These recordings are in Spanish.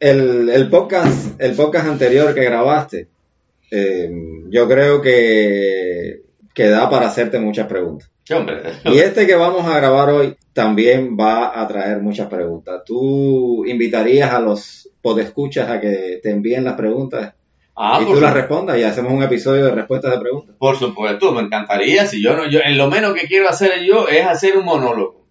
el, el podcast, el podcast anterior que grabaste, eh, yo creo que, que da para hacerte muchas preguntas. Y este que vamos a grabar hoy también va a traer muchas preguntas. ¿Tú invitarías a los podescuchas a que te envíen las preguntas Ah, y tú las respondas y hacemos un episodio de respuestas de preguntas? por supuesto, me encantaría. Si yo no, yo, en lo menos que quiero hacer yo es hacer un monólogo.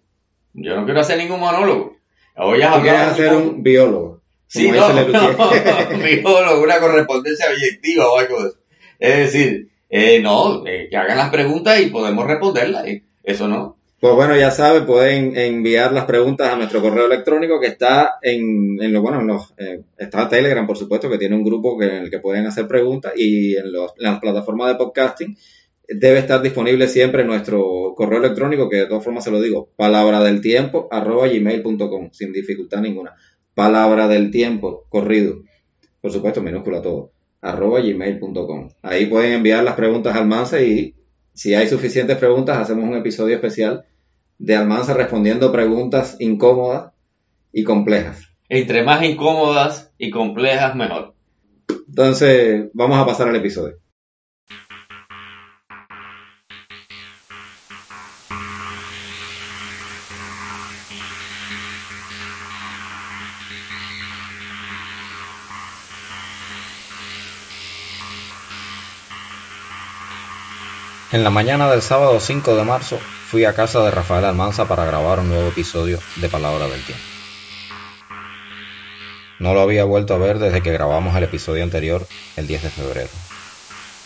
Yo no quiero hacer ningún monólogo. Has ¿Tú quieres hacer un biólogo? Sí, no, no, biólogo, una correspondencia objetiva o algo de eso. Es decir, eh, no, eh, que hagan las preguntas y podemos responderlas. eh. Eso no. Pues bueno, ya saben, pueden enviar las preguntas a nuestro correo electrónico que está en, en lo bueno, en los, eh, está Telegram, por supuesto, que tiene un grupo que, en el que pueden hacer preguntas y en, los- en las plataformas de podcasting debe estar disponible siempre nuestro correo electrónico, que de todas formas se lo digo, palabra del tiempo arroba gmail.com, sin dificultad ninguna. Palabra del tiempo, corrido, por supuesto, minúscula todo, arroba gmail.com. Ahí pueden enviar las preguntas al Mansa y si hay suficientes preguntas, hacemos un episodio especial de Almanza respondiendo preguntas incómodas y complejas. Entre más incómodas y complejas, mejor. Entonces, vamos a pasar al episodio. En la mañana del sábado 5 de marzo fui a casa de Rafael Almanza para grabar un nuevo episodio de Palabra del Tiempo. No lo había vuelto a ver desde que grabamos el episodio anterior, el 10 de febrero.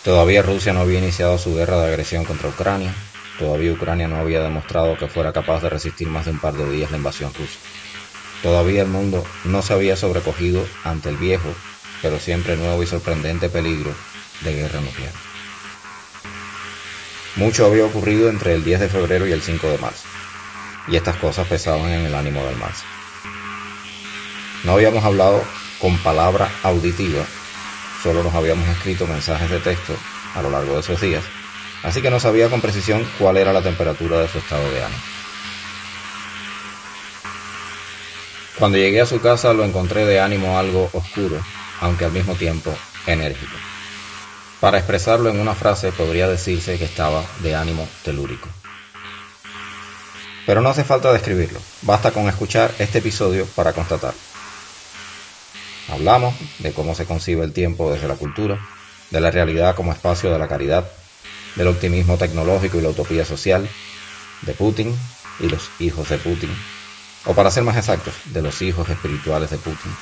Todavía Rusia no había iniciado su guerra de agresión contra Ucrania, todavía Ucrania no había demostrado que fuera capaz de resistir más de un par de días la invasión rusa. Todavía el mundo no se había sobrecogido ante el viejo, pero siempre nuevo y sorprendente peligro de guerra nuclear. Mucho había ocurrido entre el 10 de febrero y el 5 de marzo, y estas cosas pesaban en el ánimo del Marzo. No habíamos hablado con palabra auditiva, solo nos habíamos escrito mensajes de texto a lo largo de esos días, así que no sabía con precisión cuál era la temperatura de su estado de ánimo. Cuando llegué a su casa lo encontré de ánimo algo oscuro, aunque al mismo tiempo enérgico. Para expresarlo en una frase podría decirse que estaba de ánimo telúrico. Pero no hace falta describirlo, basta con escuchar este episodio para constatarlo. Hablamos de cómo se concibe el tiempo desde la cultura, de la realidad como espacio de la caridad, del optimismo tecnológico y la utopía social, de Putin y los hijos de Putin, o para ser más exactos, de los hijos espirituales de Putin,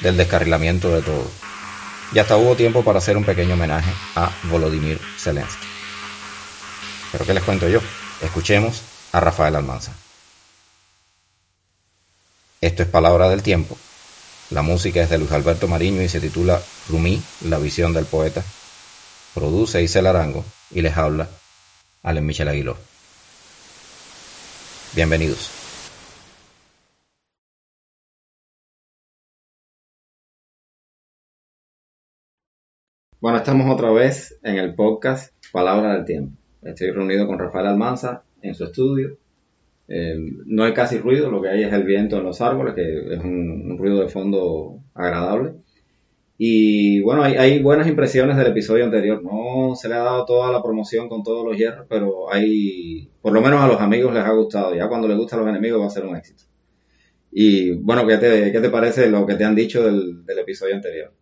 del descarrilamiento de todo. Y hasta hubo tiempo para hacer un pequeño homenaje a Volodymyr Zelensky. Pero ¿qué les cuento yo? Escuchemos a Rafael Almanza. Esto es Palabra del Tiempo. La música es de Luis Alberto Mariño y se titula Rumí, la visión del poeta. Produce Isel Arango y les habla Allen Michel Aguiló. Bienvenidos. Bueno, estamos otra vez en el podcast Palabra del Tiempo. Estoy reunido con Rafael Almanza en su estudio. Eh, no hay casi ruido, lo que hay es el viento en los árboles, que es un, un ruido de fondo agradable. Y bueno, hay, hay, buenas impresiones del episodio anterior. No se le ha dado toda la promoción con todos los hierros, pero hay, por lo menos a los amigos les ha gustado. Ya cuando les gusta a los enemigos va a ser un éxito. Y bueno, ¿qué te, parece lo que te han dicho del episodio anterior?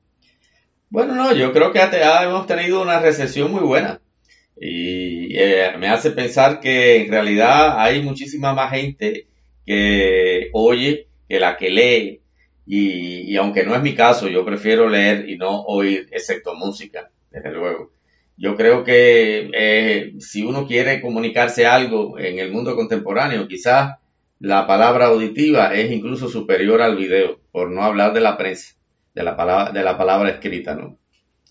Bueno, no, yo creo que ya hemos tenido una recepción muy buena. Y eh, me hace pensar que en realidad hay muchísima más gente que oye que la que lee. Y, y, aunque no es mi caso, yo prefiero leer y no oír, excepto música, desde luego. Yo creo que eh, si uno quiere comunicarse algo en el mundo contemporáneo, quizás la palabra auditiva es incluso superior al video, por no hablar de la prensa, de la palabra, de la palabra escrita, ¿no?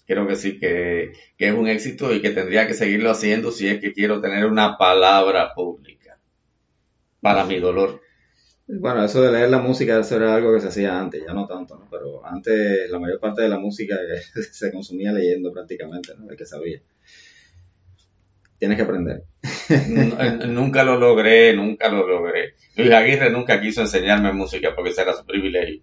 Creo que sí, que, que es un éxito y que tendría que seguirlo haciendo si es que quiero tener una palabra pública. Para mi dolor. Bueno, eso de leer la música, eso era algo que se hacía antes, ya no tanto, ¿no? Pero antes la mayor parte de la música se consumía leyendo prácticamente, ¿no? El que sabía. Tienes que aprender. nunca lo logré, nunca lo logré. Luis Aguirre nunca quiso enseñarme música porque ese era su privilegio.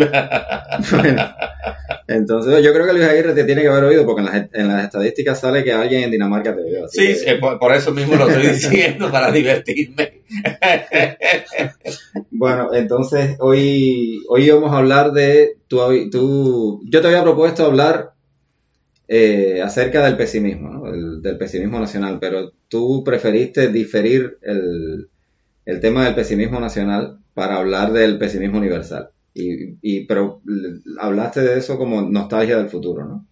entonces yo creo que Luis Aguirre te tiene que haber oído porque en las, estadísticas sale que alguien en Dinamarca te vio. Sí, por, eso mismo lo estoy diciendo, para divertirme. bueno, entonces hoy, hoy vamos a hablar de, tú, tú, yo te había propuesto hablar eh, acerca del pesimismo, ¿no? del pesimismo nacional, pero tú preferiste diferir el, el tema del pesimismo nacional para hablar del pesimismo universal. Y, pero hablaste de eso como nostalgia del futuro, ¿no?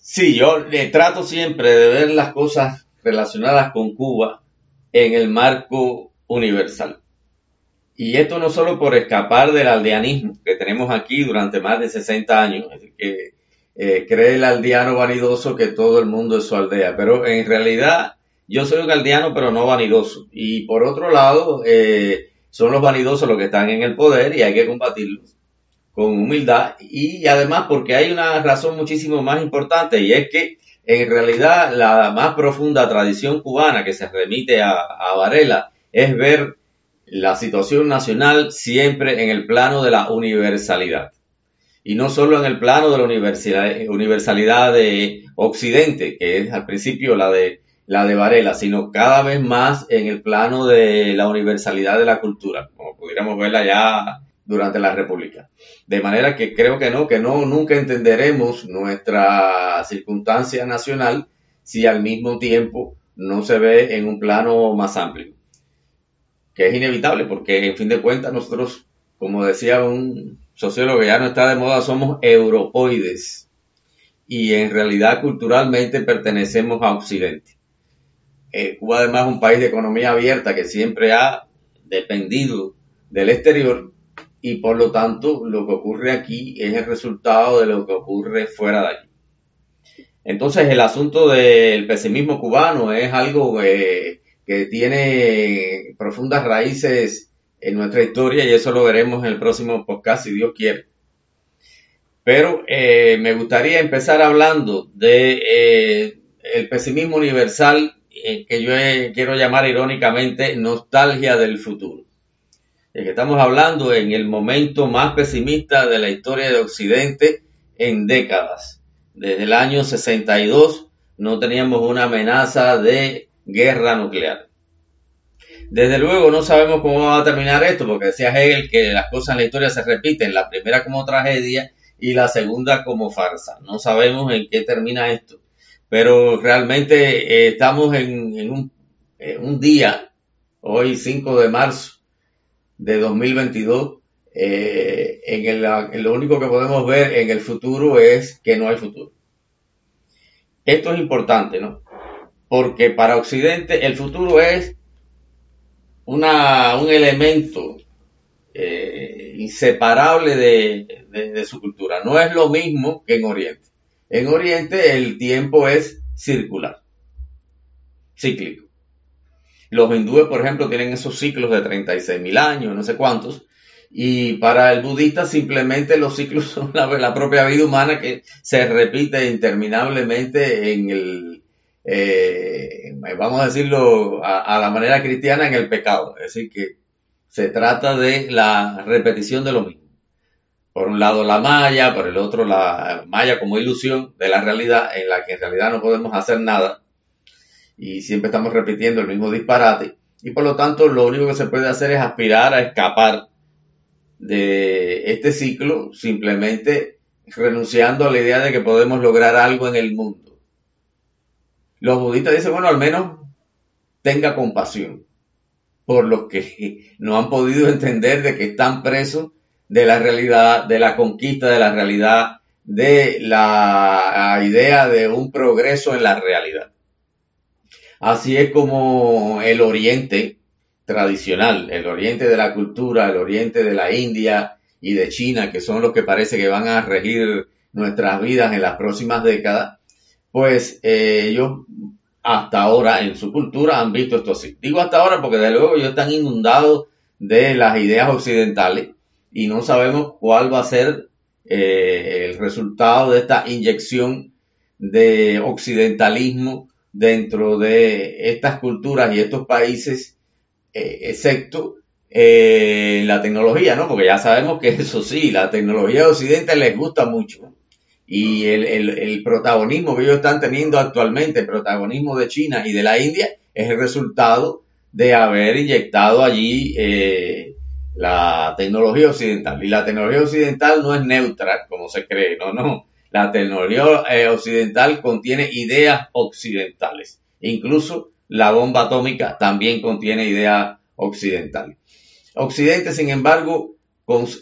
Sí, yo le trato siempre de ver las cosas relacionadas con Cuba en el marco universal. Y esto no solo por escapar del aldeanismo que tenemos aquí durante más de 60 años, que eh, cree el aldeano vanidoso que todo el mundo es su aldea, pero en realidad yo soy un aldeano pero no vanidoso. Y por otro lado, eh, son los vanidosos los que están en el poder y hay que combatirlos con humildad. Y además porque hay una razón muchísimo más importante y es que en realidad la más profunda tradición cubana que se remite a, Varela es ver la situación nacional siempre en el plano de la universalidad. Y no solo en el plano de la universalidad de Occidente, que es al principio la de la de Varela, sino cada vez más en el plano de la universalidad de la cultura, como pudiéramos verla ya durante la República. De manera que creo que no, que no, nunca entenderemos nuestra circunstancia nacional si al mismo tiempo no se ve en un plano más amplio. Que es inevitable porque en fin de cuentas nosotros, como decía un sociólogo que ya no está de moda, somos europoides y en realidad culturalmente pertenecemos a Occidente. Eh, Cuba además es un país de economía abierta que siempre ha dependido del exterior y por lo tanto lo que ocurre aquí es el resultado de lo que ocurre fuera de allí. Entonces el asunto del pesimismo cubano es algo eh, que tiene profundas raíces en nuestra historia y eso lo veremos en el próximo podcast si Dios quiere. Pero eh, me gustaría empezar hablando de el pesimismo universal eh, que yo quiero llamar irónicamente nostalgia del futuro. Es que estamos hablando en el momento más pesimista de la historia de Occidente en décadas. Desde el año 62 no teníamos una amenaza de guerra nuclear. Desde luego no sabemos cómo va a terminar esto, porque decía Hegel que las cosas en la historia se repiten, la primera como tragedia y la segunda como farsa. No sabemos en qué termina esto pero realmente eh, estamos en, un, un, día, hoy 5 de marzo de 2022, eh, en, el, en lo único que podemos ver en el futuro es que no hay futuro. Esto es importante, ¿no? Porque para Occidente el futuro es un elemento eh, inseparable de, su cultura. No es lo mismo que en Oriente. En Oriente el tiempo es circular, cíclico. Los hindúes, por ejemplo, tienen esos ciclos de 36 mil años, no sé cuántos, y para el budista simplemente los ciclos son la, propia vida humana que se repite interminablemente en el, eh, vamos a decirlo a, la manera cristiana, en el pecado. Es decir, que se trata de la repetición de lo mismo por un lado la malla, por el otro la malla como ilusión de la realidad en la que en realidad no podemos hacer nada y siempre estamos repitiendo el mismo disparate y por lo tanto lo único que se puede hacer es aspirar a escapar de este ciclo simplemente renunciando a la idea de que podemos lograr algo en el mundo. Los budistas dicen, bueno, al menos tenga compasión por los que no han podido entender de que están presos de la realidad, de la conquista de la realidad, de la idea de un progreso en la realidad. Así es como el oriente tradicional, el oriente de la cultura, el oriente de la India y de China, que son los que parece que van a regir nuestras vidas en las próximas décadas, pues eh, ellos hasta ahora en su cultura han visto esto así. Digo hasta ahora porque de luego ellos están inundados de las ideas occidentales y no sabemos cuál va a ser eh, el resultado de esta inyección de occidentalismo dentro de estas culturas y estos países, eh, excepto eh, la tecnología, ¿no? Porque ya sabemos que eso sí, la tecnología de Occidente les gusta mucho. Y el, protagonismo que ellos están teniendo actualmente, el protagonismo de China y de la India, es el resultado de haber inyectado allí la tecnología occidental. Y la tecnología occidental no es neutra, como se cree, no, no. La tecnología eh, occidental contiene ideas occidentales. Incluso la bomba atómica también contiene ideas occidentales. Occidente, sin embargo,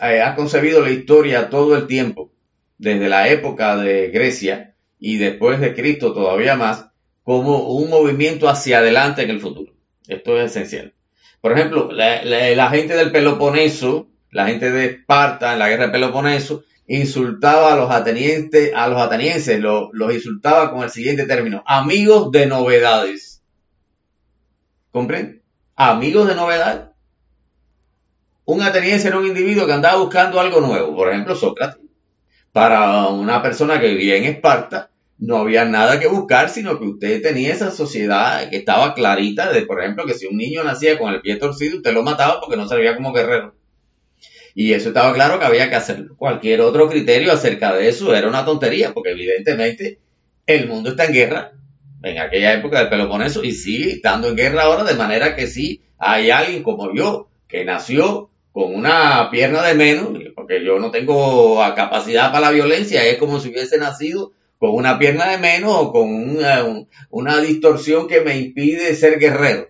eh, ha concebido la historia todo el tiempo, desde la época de Grecia y después de Cristo todavía más, como un movimiento hacia adelante en el futuro. Esto es esencial. Por ejemplo, la, gente del Peloponeso, la gente de Esparta en la guerra del Peloponeso, insultaba a los atenienses, a los atenienses, los insultaba con el siguiente término, amigos de novedades. ¿Comprende? Amigos de novedades. Un ateniense era un individuo que andaba buscando algo nuevo, por ejemplo, Sócrates. Para una persona que vivía en Esparta, no había nada que buscar, sino que usted tenía esa sociedad que estaba clarita de, por ejemplo, que si un niño nacía con el pie torcido, usted lo mataba porque no servía como guerrero. Y eso estaba claro que había que hacerlo. Cualquier otro criterio acerca de eso era una tontería, porque evidentemente el mundo está en guerra en aquella época del Peloponeso y sigue estando en guerra ahora, de manera que sí hay alguien como yo que nació con una pierna de menos, porque yo no tengo capacidad para la violencia, es como si hubiese nacido con una pierna de menos o con una, distorsión que me impide ser guerrero.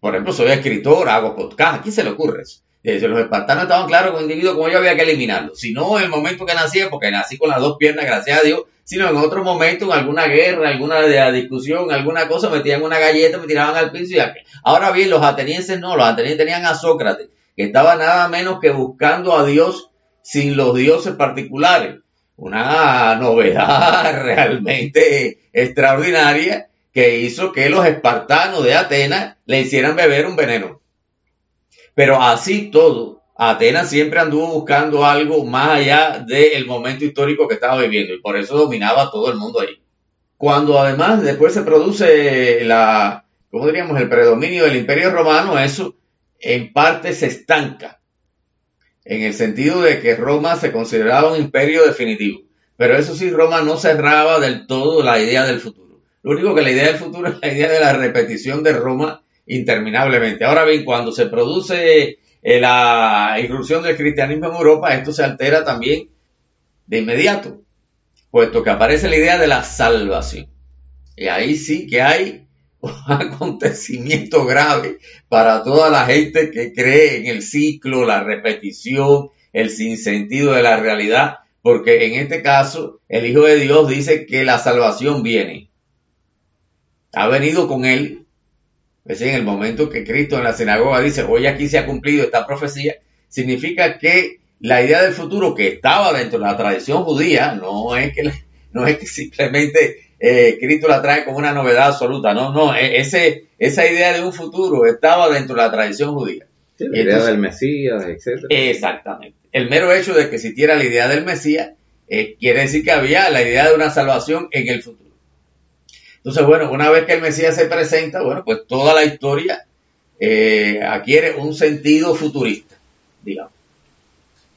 Por ejemplo, soy escritor, hago podcast, ¿a quién se le ocurre eso? los espartanos estaban claros con un individuo como yo había que eliminarlo. Si no en el momento que nací, porque nací con las dos piernas, gracias a Dios, sino en otro momento, en alguna guerra, alguna discusión, alguna cosa, metían una galleta, me tiraban al piso y Ahora bien, los atenienses no, los atenienses tenían a Sócrates, que estaba nada menos que buscando a Dios sin los dioses particulares una novedad realmente extraordinaria que hizo que los espartanos de Atenas le hicieran beber un veneno. Pero así todo, Atenas siempre anduvo buscando algo más allá del momento histórico que estaba viviendo y por eso dominaba todo el mundo ahí. Cuando además después se produce la, ¿cómo diríamos?, el predominio del imperio romano, eso en parte se estanca en el sentido de que Roma se consideraba un imperio definitivo. Pero eso sí, Roma no cerraba del todo la idea del futuro. Lo único que la idea del futuro es la idea de la repetición de Roma interminablemente. Ahora bien, cuando se produce eh, la irrupción del cristianismo en Europa, esto se altera también de inmediato, puesto que aparece la idea de la salvación. Y ahí sí que hay un acontecimiento grave para toda la gente que cree en el ciclo, la repetición, el sinsentido de la realidad, porque en este caso el Hijo de Dios dice que la salvación viene. Ha venido con él. Es decir, en el momento que Cristo en la sinagoga dice, hoy aquí se ha cumplido esta profecía, significa que la idea del futuro que estaba dentro de la tradición judía, no es que, no es que simplemente eh, Cristo la trae como una novedad absoluta. No, no, e, ese, esa idea de un futuro estaba dentro de la tradición judía. la idea del Mesías, etc. Exactamente. El mero hecho de que existiera la idea del Mesías eh, quiere decir que había la idea de una salvación en el futuro. Entonces, bueno, una vez que el Mesías se presenta, bueno, pues toda la historia eh, adquiere un sentido futurista, digamos.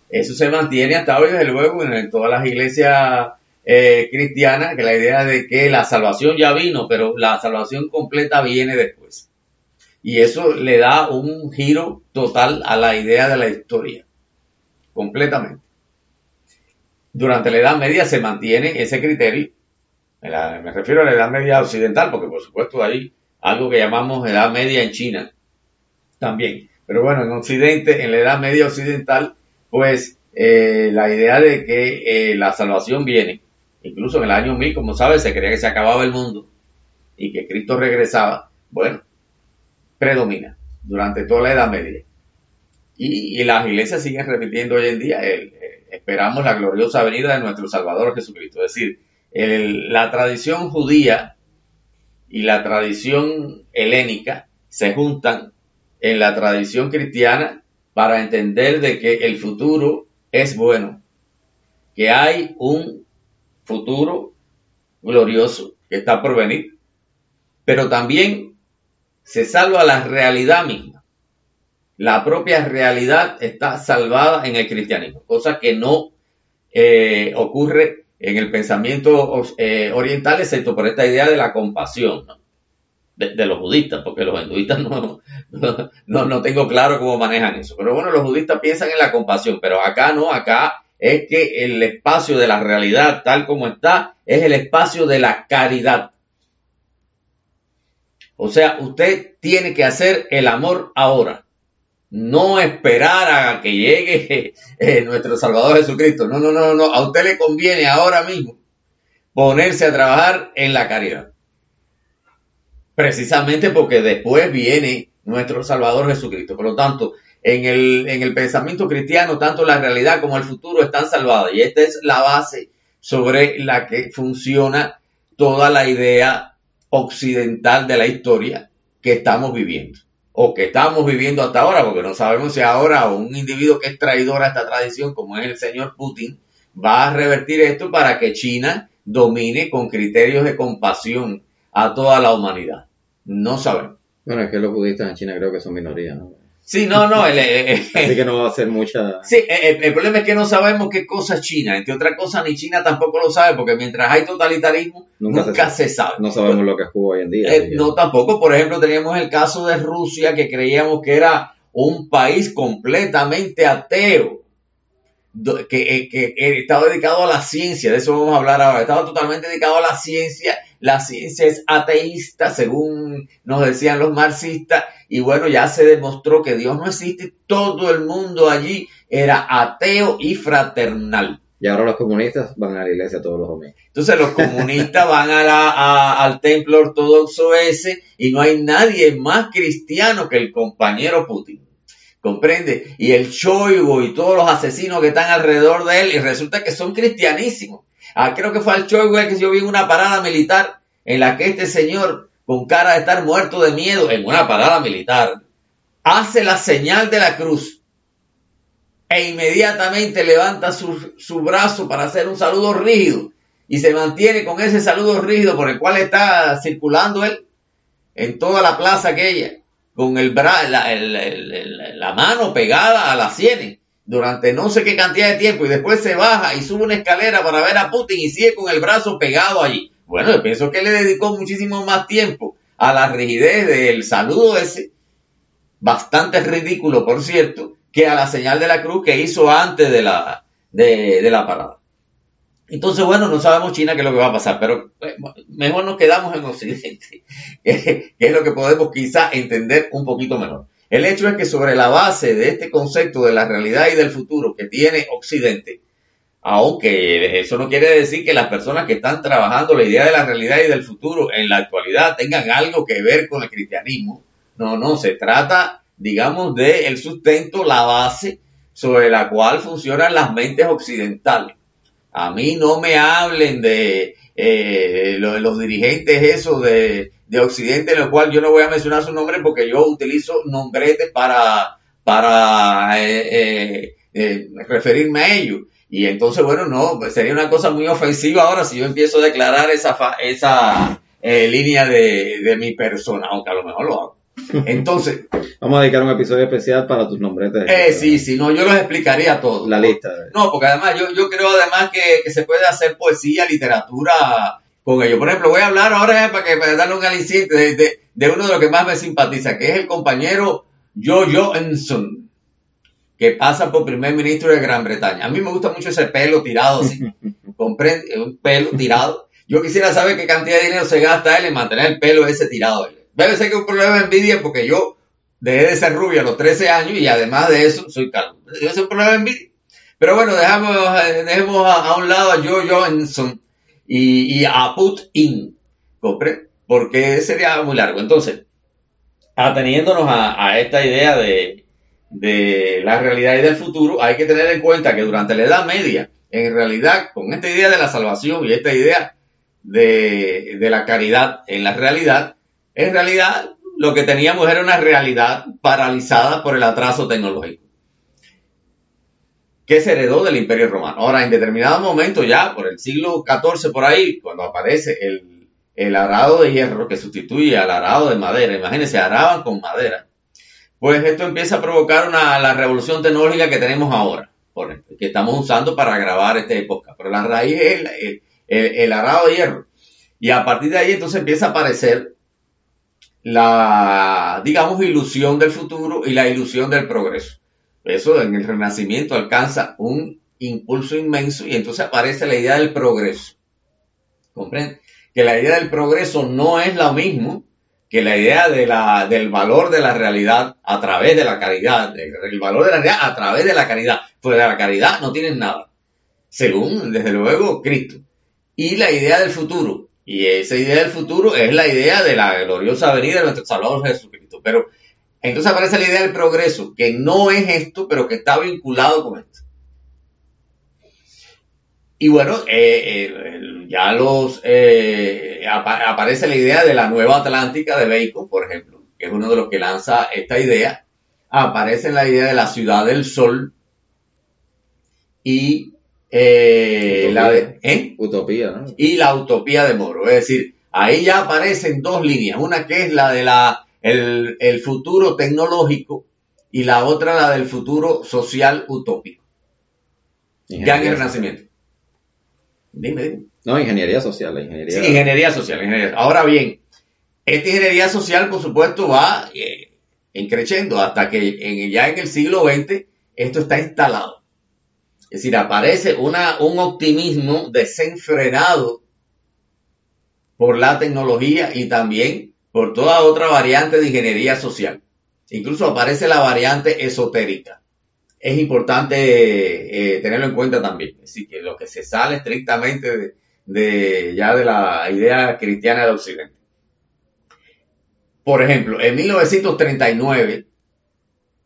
Eso se mantiene hasta hoy, desde luego, en todas las iglesias eh, cristiana, que la idea de que la salvación ya vino, pero la salvación completa viene después. Y eso le da un giro total a la idea de la historia, completamente. Durante la Edad Media se mantiene ese criterio, me refiero a la Edad Media occidental, porque por supuesto hay algo que llamamos Edad Media en China también. Pero bueno, en Occidente, en la Edad Media occidental, pues eh, la idea de que eh, la salvación viene incluso en el año 1000, como sabes, se creía que se acababa el mundo y que Cristo regresaba, bueno, predomina durante toda la Edad Media. Y, las iglesias siguen repitiendo hoy en día, esperamos la gloriosa venida de nuestro Salvador Jesucristo. Es decir, la tradición judía y la tradición helénica se juntan en la tradición cristiana para entender de que el futuro es bueno, que hay un futuro glorioso que está por venir, pero también se salva la realidad misma. la propia realidad está salvada en el cristianismo, cosa que no eh, ocurre en el pensamiento eh, oriental, excepto por esta idea de la compasión de, los budistas, porque los hinduistas no, no, no, tengo claro cómo manejan eso. Pero bueno, los budistas piensan en la compasión, pero acá no, acá es que el espacio de la realidad tal como está es el espacio de la caridad. O sea, usted tiene que hacer el amor ahora. No esperar a que llegue eh, nuestro Salvador Jesucristo. No, no, no, no. A usted le conviene ahora mismo ponerse a trabajar en la caridad. Precisamente porque después viene nuestro Salvador Jesucristo. Por lo tanto, en el, en el pensamiento cristiano, tanto la realidad como el futuro están salvados. Y esta es la base sobre la que funciona toda la idea occidental de la historia que estamos viviendo o que estamos viviendo hasta ahora, porque no sabemos si ahora un individuo que es traidor a esta tradición, como es el señor Putin, va a revertir esto para que China domine con criterios de compasión a toda la humanidad. No sabemos. Bueno, es que los budistas en China creo que son minoría, ¿no? Sí, no, no. El, Así que no va a ser mucha. Sí, el, problema es que no sabemos qué cosa es China. Entre otras cosas, ni China tampoco lo sabe, porque mientras hay totalitarismo, nunca, se, sabe. No sabemos lo que es Cuba hoy en día. Eh, no, tampoco. Por ejemplo, teníamos el caso de Rusia, que creíamos que era un país completamente ateo. Que, eh, que, que, estaba dedicado a la ciencia, de eso vamos a hablar ahora, estaba totalmente dedicado a la ciencia, la ciencia es ateísta, según nos decían los marxistas, y bueno, ya se demostró que Dios no existe, todo el mundo allí era ateo y fraternal. Y ahora los comunistas van a la iglesia todos los domingos. Entonces los comunistas van a la, al templo ortodoxo ese y no hay nadie más cristiano que el compañero Putin. ¿Comprende? Y el Choigo y todos los asesinos que están alrededor de él y resulta que son cristianísimos. Ah, creo que fue al Choigo el que yo vi una parada militar en la que este señor con cara de estar muerto de miedo en una parada militar, hace la señal de la cruz e inmediatamente levanta su, su brazo para hacer un saludo rígido y se mantiene con ese saludo rígido por el cual está circulando él en toda la plaza aquella, con el bra la, la, mano pegada a la sienes durante no sé qué cantidad de tiempo y después se baja y sube una escalera para ver a Putin y sigue con el brazo pegado allí. Bueno, yo pienso que le dedicó muchísimo más tiempo a la rigidez del saludo ese, bastante ridículo, por cierto, que a la señal de la cruz que hizo antes de la, de, la parada. Entonces, bueno, no sabemos China qué es lo que va a pasar, pero eh, mejor nos quedamos en Occidente, que es lo que podemos quizá entender un poquito mejor. El hecho es que sobre la base de este concepto de la realidad y del futuro que tiene Occidente, aunque eso no quiere decir que las personas que están trabajando la idea de la realidad y del futuro en la actualidad tengan algo que ver con el cristianismo. No, no, se trata, digamos, de sustento, la base sobre la cual funcionan las mentes occidentales. A mí no me hablen de eh, los, dirigentes eso de, Occidente, en lo cual yo no voy a mencionar su nombre porque yo utilizo nombretes para, para eh, eh, referirme a ellos. Y entonces, bueno, no, pues sería una cosa muy ofensiva ahora si yo empiezo a declarar esa, esa eh, línea de, de, mi persona, aunque a lo mejor lo hago. Entonces. Vamos a dedicar un episodio especial para tus nombres. Eh, sí, sí, no, yo los explicaría todos. La lista. No, porque además yo, yo creo además que, que, se puede hacer poesía, literatura con ellos. Por ejemplo, voy a hablar ahora para, que, para darle un aliciente de, de, de, uno de los que más me simpatiza, que es el compañero Jojo Enson que pasa por primer ministro de Gran Bretaña. A mí me gusta mucho ese pelo tirado así, comprende, un pelo tirado. Yo quisiera saber qué cantidad de dinero se gasta él en mantener el pelo ese tirado. Debe ser que un problema de envidia porque yo dejé de ser rubio a los 13 años y además de eso soy calvo. Debe ser un problema de envidia. Pero bueno, dejamos, dejemos a, un lado a Joe Johnson y, a Putin, porque sería muy largo. Entonces, ateniéndonos a esta idea de, de la realidad y del futuro, hay que tener en cuenta que durante la Edad Media, en realidad, con esta idea de la salvación y esta idea de, la caridad en la realidad, en realidad lo que teníamos era una realidad paralizada por el atraso tecnológico que se heredó del Imperio Romano. Ahora, en determinado momento, ya por el siglo XIV, por ahí, cuando aparece el, arado de hierro que sustituye al arado de madera, imagínense, araban con madera, pues esto empieza a provocar una, la revolución tecnológica que tenemos ahora, por ejemplo, que estamos usando para grabar este podcast. Pero la raíz es el, arado de hierro. Y a partir de ahí entonces empieza a aparecer la, digamos, ilusión del futuro y la ilusión del progreso. Eso en el Renacimiento alcanza un impulso inmenso y entonces aparece la idea del progreso. ¿Comprende? Que la idea del progreso no es lo mismo que la idea de la, del valor de la realidad a través de la caridad, el valor de la realidad a través de la caridad. Pues de la caridad no tienes nada, según, desde luego, Cristo. Y la idea del futuro. Y esa idea del futuro es la idea de la gloriosa venida de nuestro Salvador Jesucristo. Pero entonces aparece la idea del progreso, que no es esto, pero que está vinculado con esto. Y bueno, eh, ya los eh, aparece la idea de la nueva Atlántica de Bacon, por ejemplo, que es uno de los que lanza esta idea. Aparece la idea de la ciudad del sol y la de, utopía, ¿no? y la utopía de Moro. Es decir, ahí ya aparecen dos líneas, una que es la de la el, el futuro tecnológico y la otra la del futuro social utópico. Ya en el Renacimiento. Dime, No, ingeniería social, la ingeniería. Sí, ingeniería social. Ahora bien, esta ingeniería social, por supuesto, va eh, creciendo hasta que ya en el siglo XX esto está instalado. Es decir, aparece un optimismo desenfrenado por la tecnología y también por toda otra variante de ingeniería social. Incluso aparece la variante esotérica es importante eh, tenerlo en cuenta también. Es decir, que lo que se sale estrictamente de, de la idea cristiana de Occidente. Por ejemplo, en 1939,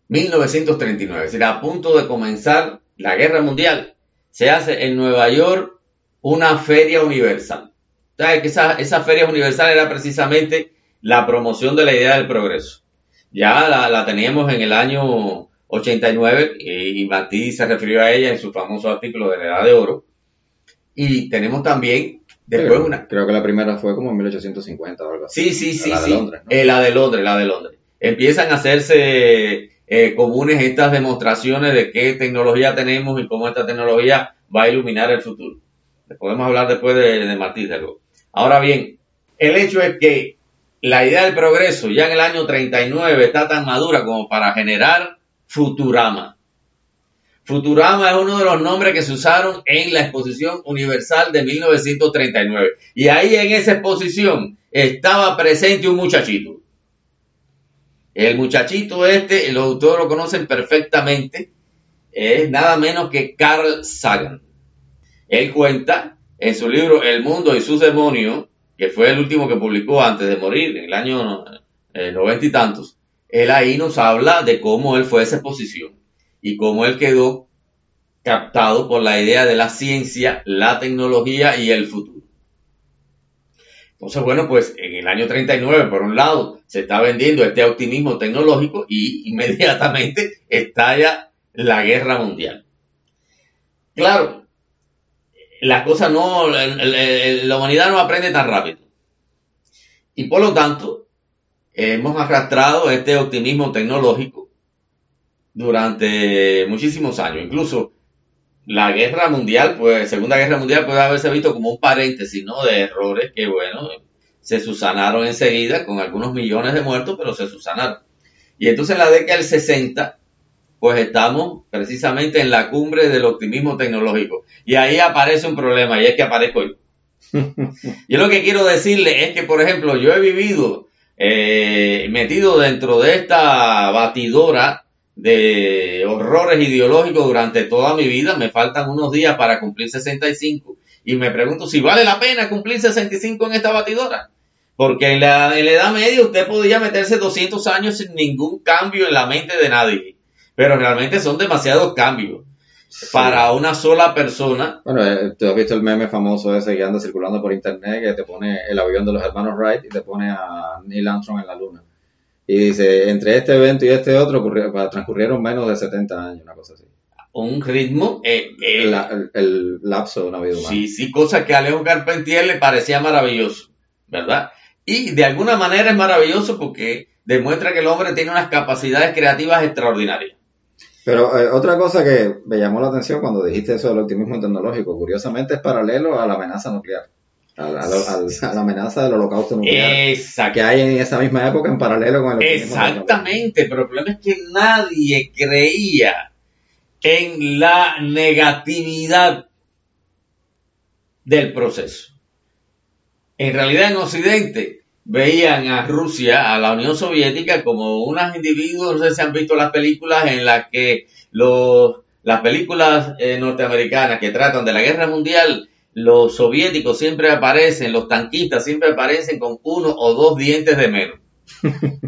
1939, es decir, a punto de comenzar la guerra mundial, se hace en Nueva York una feria universal. ¿Sabes que esa, esa feria universal era precisamente la promoción de la idea del progreso? Ya la, la teníamos en el año 89 y Matí se refirió a ella en su famoso artículo de la Edad de Oro. Y tenemos también después una... Creo que la primera fue como en 1850 o algo así. Sí, sí, sí. La de Londres. Eh, la de Londres, la de Londres. Empiezan a hacerse eh, comunes estas demostraciones de qué tecnología tenemos y cómo esta tecnología va a iluminar el futuro. Podemos hablar después de, de Martí, Ahora bien, el hecho es que la idea del progreso ya en el año 39 está tan madura como para generar Futurama. Futurama es uno de los nombres que se usaron en la Exposición Universal de 1939. Y ahí en esa exposición estaba presente un muchachito. El muchachito este, los autores lo conocen perfectamente, es nada menos que Carl Sagan. Él cuenta en su libro El mundo y sus demonios, que fue el último que publicó antes de morir, en el año eh, noventa y tantos, él ahí nos habla de cómo él fue a esa exposición y cómo él quedó captado por la idea de la ciencia, la tecnología y el futuro. Entonces, bueno, pues en el año 39, por un lado, se está vendiendo este optimismo tecnológico y inmediatamente estalla la guerra mundial. Claro, la cosa no, la humanidad no aprende tan rápido. Y por lo tanto, hemos arrastrado este optimismo tecnológico durante muchísimos años. Incluso la guerra mundial, pues, Segunda Guerra Mundial puede haberse visto como un paréntesis, ¿no? De errores que, bueno, se susanaron enseguida con algunos millones de muertos, pero se susanaron. Y entonces en la década del 60, pues estamos precisamente en la cumbre del optimismo tecnológico. Y ahí aparece un problema, y es que aparezco yo. yo lo que quiero decirle es que, por ejemplo, yo he vivido eh, metido dentro de esta batidora de horrores ideológicos durante toda mi vida. Me faltan unos días para cumplir 65 y me pregunto si vale la pena cumplir 65 en esta batidora. Porque en la, en la Edad Media usted podía meterse 200 años sin ningún cambio en la mente de nadie. Pero realmente son demasiados cambios para una sola persona. Bueno, eh, tú has visto el meme famoso ese que anda circulando por internet que te pone el avión de los hermanos Wright y te pone a Neil Armstrong en la luna. Y dice, entre este evento y este otro transcurrieron menos de 70 años, una cosa así. Un ritmo. Eh, eh, el, lapso de una vida humana. Sí, sí, cosa que a León Carpentier le parecía maravilloso, ¿verdad? Y de alguna manera es maravilloso porque demuestra que el hombre tiene unas capacidades creativas extraordinarias. Pero eh, otra cosa que me llamó la atención cuando dijiste eso del optimismo tecnológico, curiosamente es paralelo a la amenaza nuclear, a la, amenaza del holocausto nuclear que hay en esa misma época en paralelo con el Exactamente, pero el problema es que nadie creía en la negatividad del proceso. En realidad en Occidente veían a Rusia, a la Unión Soviética, como unos individuos, no sé si han visto las películas en las que los, las películas eh, norteamericanas que tratan de la guerra mundial, los soviéticos siempre aparecen, los tanquistas siempre aparecen con uno o dos dientes de menos.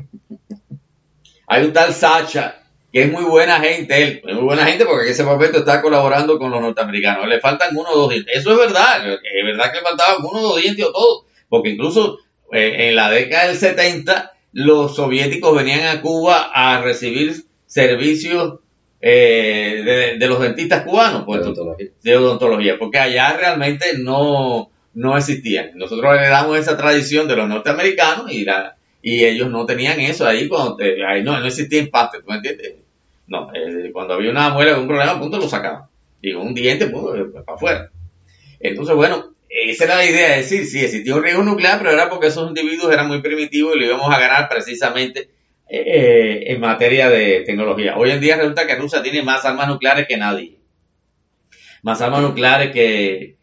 Hay un tal Sacha, que es muy buena gente, él, es muy buena gente porque en ese momento está colaborando con los norteamericanos. Le faltan uno o dos dientes. Eso es verdad, es verdad que le faltaban uno o dos dientes o todo, porque incluso eh, en la década del 70 los soviéticos venían a Cuba a recibir servicios eh, de, los dentistas cubanos, pues, de, odontología. porque allá realmente no, no existían. Nosotros heredamos esa tradición de los norteamericanos y, la, y ellos no tenían eso ahí cuando ahí no, no existía empate, ¿tú me entiendes? No, eh, cuando había una muela, un problema, punto, lo sacaban. Digo, un diente, pues, para afuera. Entonces, bueno, esa era la idea, de decir, sí, existía un riesgo nuclear, pero era porque esos individuos eran muy primitivos y lo íbamos a ganar precisamente eh, en materia de tecnología. Hoy en día resulta que Rusia tiene más armas nucleares que nadie. Más armas nucleares que,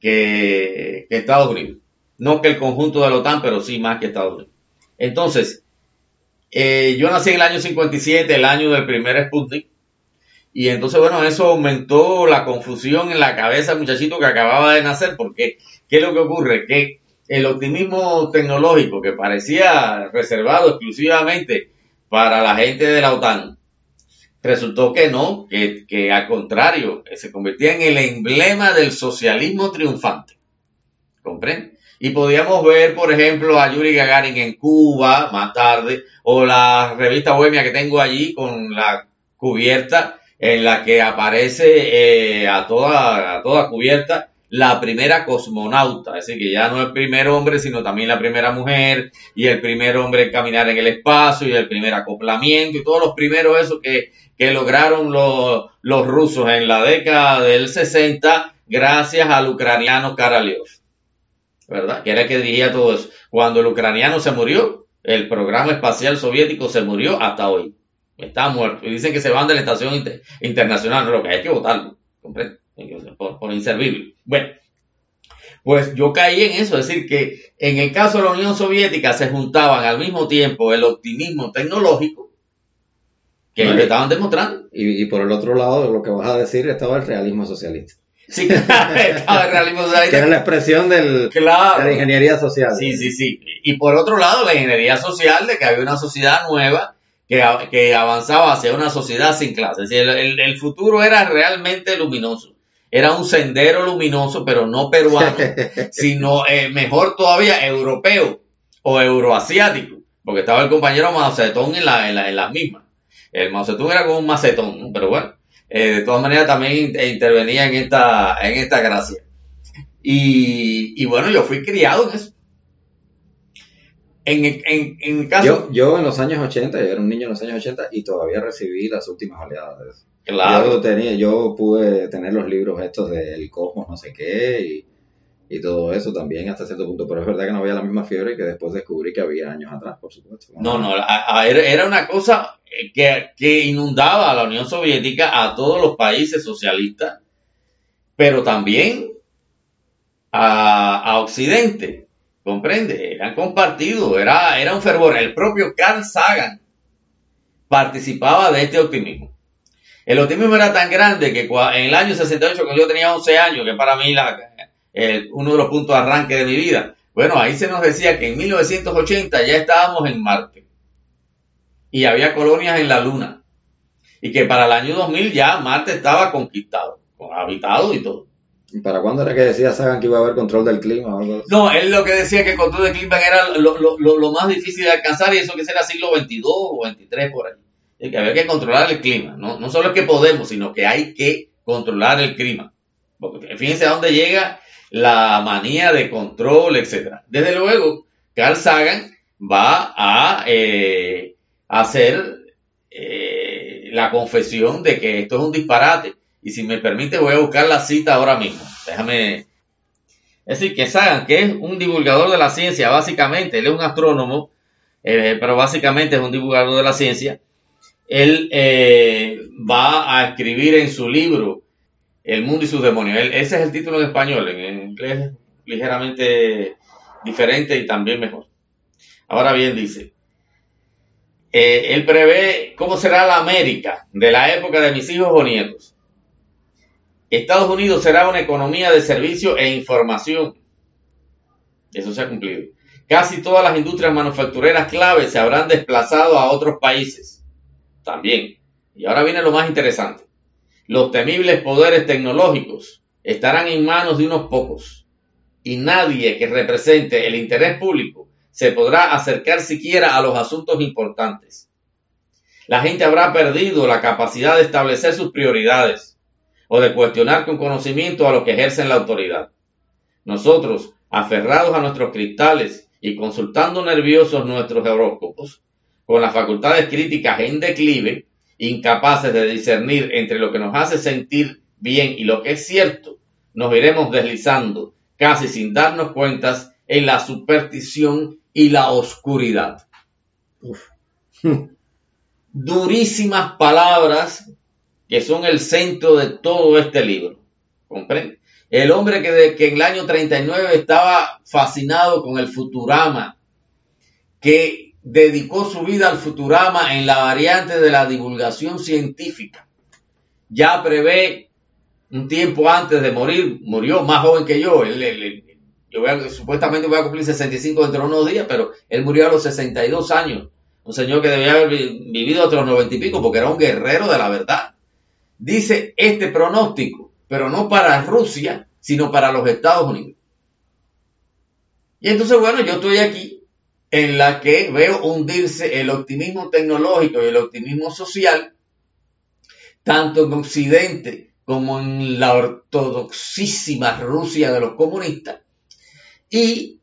que, Estados Unidos. No que el conjunto de la OTAN, pero sí más que Estados Unidos. Entonces, eh, yo nací en el año 57, el año del primer Sputnik. Y entonces, bueno, eso aumentó la confusión en la cabeza muchachito que acababa de nacer, porque ¿qué es lo que ocurre? Que el optimismo tecnológico que parecía reservado exclusivamente para la gente de la OTAN, resultó que no, que, al contrario, se convertía en el emblema del socialismo triunfante. ¿Comprende? Y podíamos ver, por ejemplo, a Yuri Gagarin en Cuba más tarde, o la revista Bohemia que tengo allí con la cubierta en la que aparece eh, a, toda, a toda cubierta la primera cosmonauta, es decir, que ya no el primer hombre, sino también la primera mujer, y el primer hombre en caminar en el espacio, y el primer acoplamiento, y todos los primeros eso que, que lograron los, los rusos en la década del 60, gracias al ucraniano Karalev, ¿verdad? Que era el que dirigía todo eso. Cuando el ucraniano se murió, el programa espacial soviético se murió hasta hoy. Está muerto. Y dicen que se van de la estación internacional. No, lo que hay que votarlo. ¿Comprende? Por, inservible. Bueno, pues yo caí en eso. Es decir, que en el caso de la Unión Soviética se juntaban al mismo tiempo el optimismo tecnológico que ellos estaban demostrando. Y, por el otro lado, lo que vas a decir, estaba el realismo socialista. Sí, estaba el realismo socialista. Que era la expresión del, de la ingeniería social. Sí, sí, sí. Y por otro lado, la ingeniería social de que había una sociedad nueva que, avanzaba hacia una sociedad sin clases. El, futuro era realmente luminoso. Era un sendero luminoso, pero no peruano, sino eh, mejor todavía europeo o euroasiático, porque estaba el compañero Macetón en, la, en, las mismas. El Macetón era como un macetón, pero bueno, eh, de todas maneras también intervenía en esta, en esta gracia. Y, y bueno, yo fui criado en eso. En, en, en caso... Yo, yo, en los años 80, yo era un niño en los años 80 y todavía recibí las últimas oleadas. Claro. Yo, tenía, yo pude tener los libros estos del cosmos, no sé qué, y, y, todo eso también hasta cierto punto, pero es verdad que no había la misma fiebre que después descubrí que había años atrás, por supuesto. No, no, era una cosa que, que inundaba a la Unión Soviética, a todos los países socialistas, pero también a, a Occidente ¿Comprende? Eran compartidos, era, era un fervor. El propio Carl Sagan participaba de este optimismo. El optimismo era tan grande que en el año 68, cuando yo tenía 11 años, que para mí la, uno de los puntos de arranque de mi vida, bueno, ahí se nos decía que en 1980 ya estábamos en Marte y había colonias en la Luna y que para el año 2000 ya Marte estaba conquistado, habitado y todo. ¿Para cuándo era que decía Sagan que iba a haber control del clima? No, él lo que decía que el control del clima era lo, más difícil de alcanzar y eso que será siglo 22 o 23 por ahí. Es que había que controlar el clima. No, no solo es que podemos, sino que hay que controlar el clima. Porque fíjense a dónde llega la manía de control, etcétera. Desde luego, Carl Sagan va a eh, hacer eh, la confesión de que esto es un disparate. Y si me permite, voy a buscar la cita ahora mismo. Déjame. Es decir, que Sagan, que es un divulgador de la ciencia, básicamente, él es un astrónomo, eh, pero básicamente es un divulgador de la ciencia. Él va a escribir en su libro El mundo y sus demonios. ese es el título en español, en inglés ligeramente diferente y también mejor. Ahora bien, dice, eh, él prevé cómo será la América de la época de mis hijos o nietos. Estados Unidos será una economía de servicio e información. Eso se ha cumplido. Casi todas las industrias manufactureras claves se habrán desplazado a otros países. También. Y ahora viene lo más interesante. Los temibles poderes tecnológicos estarán en manos de unos pocos y nadie que represente el interés público se podrá acercar siquiera a los asuntos importantes. La gente habrá perdido la capacidad de establecer sus prioridades o de cuestionar con conocimiento a los que ejercen la autoridad. Nosotros, aferrados a nuestros cristales y consultando nerviosos nuestros horóscopos, con las facultades críticas en declive, incapaces de discernir entre lo que nos hace sentir bien y lo que es cierto, nos iremos deslizando casi sin darnos cuentas, en la superstición y la oscuridad. Durísimas palabras que son el centro de todo este libro. ¿Comprende? El hombre que, en el año 39 estaba fascinado con el Futurama, que dedicó su vida al Futurama en la variante de la divulgación científica, ya prevé un tiempo antes de morir, murió más joven que yo. Yo supuestamente voy a cumplir 65 dentro de unos días, pero él murió a los 62 años. Un señor que debía haber vivido los 90 y pico porque era un guerrero de la verdad. Dice este pronóstico, pero no para Rusia, sino para los Estados Unidos. Y entonces, bueno, yo estoy aquí en la que veo hundirse el optimismo tecnológico y el optimismo social, tanto en Occidente como en la ortodoxísima Rusia de los comunistas. Y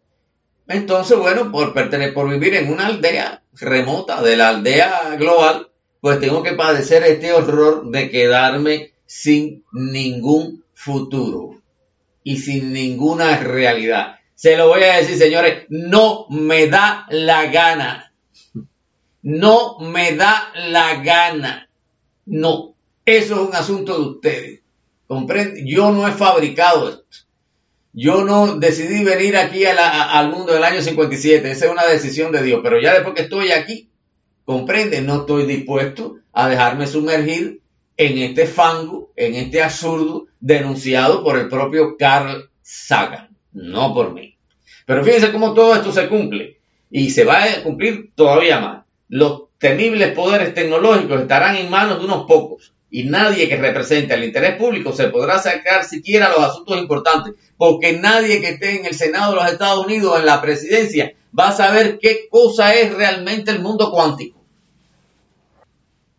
entonces, bueno, por, por vivir en una aldea remota de la aldea global, pues tengo que padecer este horror de quedarme sin ningún futuro y sin ninguna realidad. Se lo voy a decir, señores, no me da la gana. No me da la gana. No. Eso es un asunto de ustedes. ¿Comprende? Yo no he fabricado esto. Yo no decidí venir aquí al mundo del año 57. Esa es una decisión de Dios. Pero ya después que estoy aquí, comprende, no estoy dispuesto a dejarme sumergir en este fango, en este absurdo denunciado por el propio Carl Sagan, no por mí. Pero fíjense cómo todo esto se cumple y se va a cumplir todavía más. Los temibles poderes tecnológicos estarán en manos de unos pocos y nadie que represente el interés público se podrá sacar siquiera los asuntos importantes, porque nadie que esté en el Senado de los Estados Unidos, en la presidencia, va a saber qué cosa es realmente el mundo cuántico.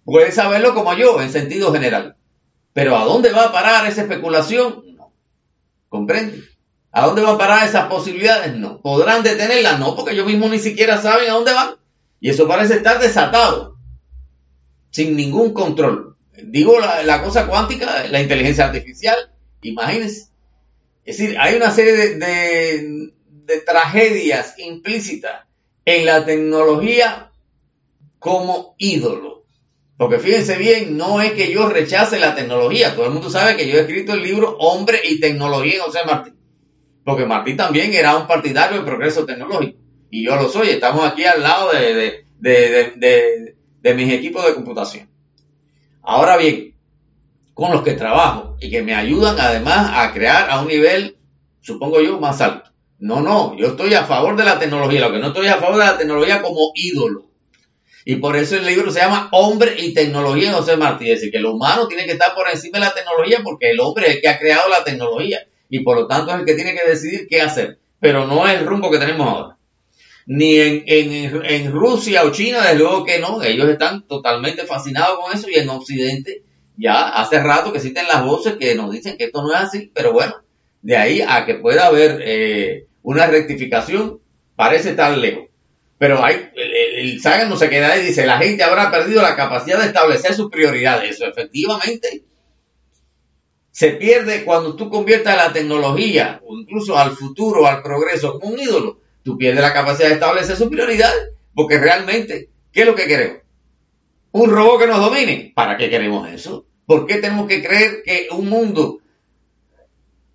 Puede saberlo como yo, en sentido general. Pero ¿a dónde va a parar esa especulación? No. ¿Comprende? ¿A dónde van a parar esas posibilidades? No. ¿Podrán detenerlas? No, porque ellos mismos ni siquiera saben a dónde van. Y eso parece estar desatado, sin ningún control digo la, cosa cuántica, la inteligencia artificial, imagínense. Es decir, hay una serie de, tragedias implícitas en la tecnología como ídolo. Porque fíjense bien, no es que yo rechace la tecnología. Todo el mundo sabe que yo he escrito el libro Hombre y Tecnología en José Martín. Porque Martín también era un partidario del progreso tecnológico. Y yo lo soy. Estamos aquí al lado de, de mis equipos de computación. Ahora bien, con los que trabajo y que me ayudan además a crear a un nivel, supongo yo, más alto. No, no, yo estoy a favor de la tecnología, lo que no estoy a favor de la tecnología como ídolo. Y por eso el libro se llama Hombre y Tecnología José Martí. Es que el humano tiene que estar por encima de la tecnología porque el hombre es el que ha creado la tecnología y por lo tanto es el que tiene que decidir qué hacer. Pero no es el rumbo que tenemos ahora ni en, en, en, Rusia o China, desde luego que no, ellos están totalmente fascinados con eso y en Occidente ya hace rato que existen las voces que nos dicen que esto no es así, pero bueno, de ahí a que pueda haber eh, una rectificación, parece estar lejos. Pero hay, el, Sagan no se queda ahí, dice, la gente habrá perdido la capacidad de establecer sus prioridades. Eso efectivamente se pierde cuando tú conviertas la tecnología o incluso al futuro, al progreso como un ídolo. Tú pierdes la capacidad de establecer sus prioridades porque realmente, ¿qué es lo que queremos? ¿Un robot que nos domine? ¿Para qué queremos eso? ¿Por qué tenemos que creer que un mundo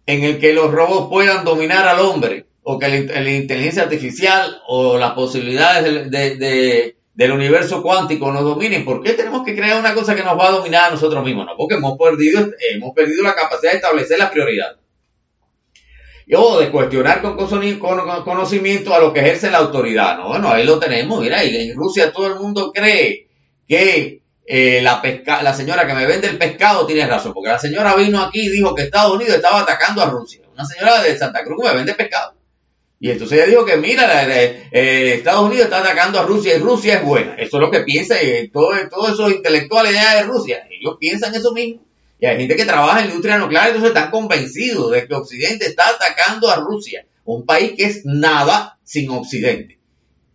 en el que los robots puedan dominar al hombre o que la, inteligencia artificial o las posibilidades del universo cuántico nos dominen. ¿Por qué tenemos que crear una cosa que nos va a dominar a nosotros mismos? No, porque hemos perdido, hemos perdido la capacidad de establecer las prioridades. O de cuestionar con conocimiento a lo que ejerce la autoridad. No, bueno, ahí lo tenemos. Mira, y en Rusia todo el mundo cree que eh, la, señora que me vende el pescado tiene razón, porque la señora vino aquí y dijo que Estados Unidos estaba atacando a Rusia. Una señora de Santa Cruz que me vende pescado. Y entonces ella dijo que, mira, eh, Estados Unidos está atacando a Rusia y Rusia es buena. Eso es lo que piensa y todo, todos esos intelectuales de Rusia. Ellos piensan eso mismo. Y hay gente que trabaja en la industria nuclear, entonces están convencidos de que Occidente está atacando a Rusia, un país que es nada sin Occidente.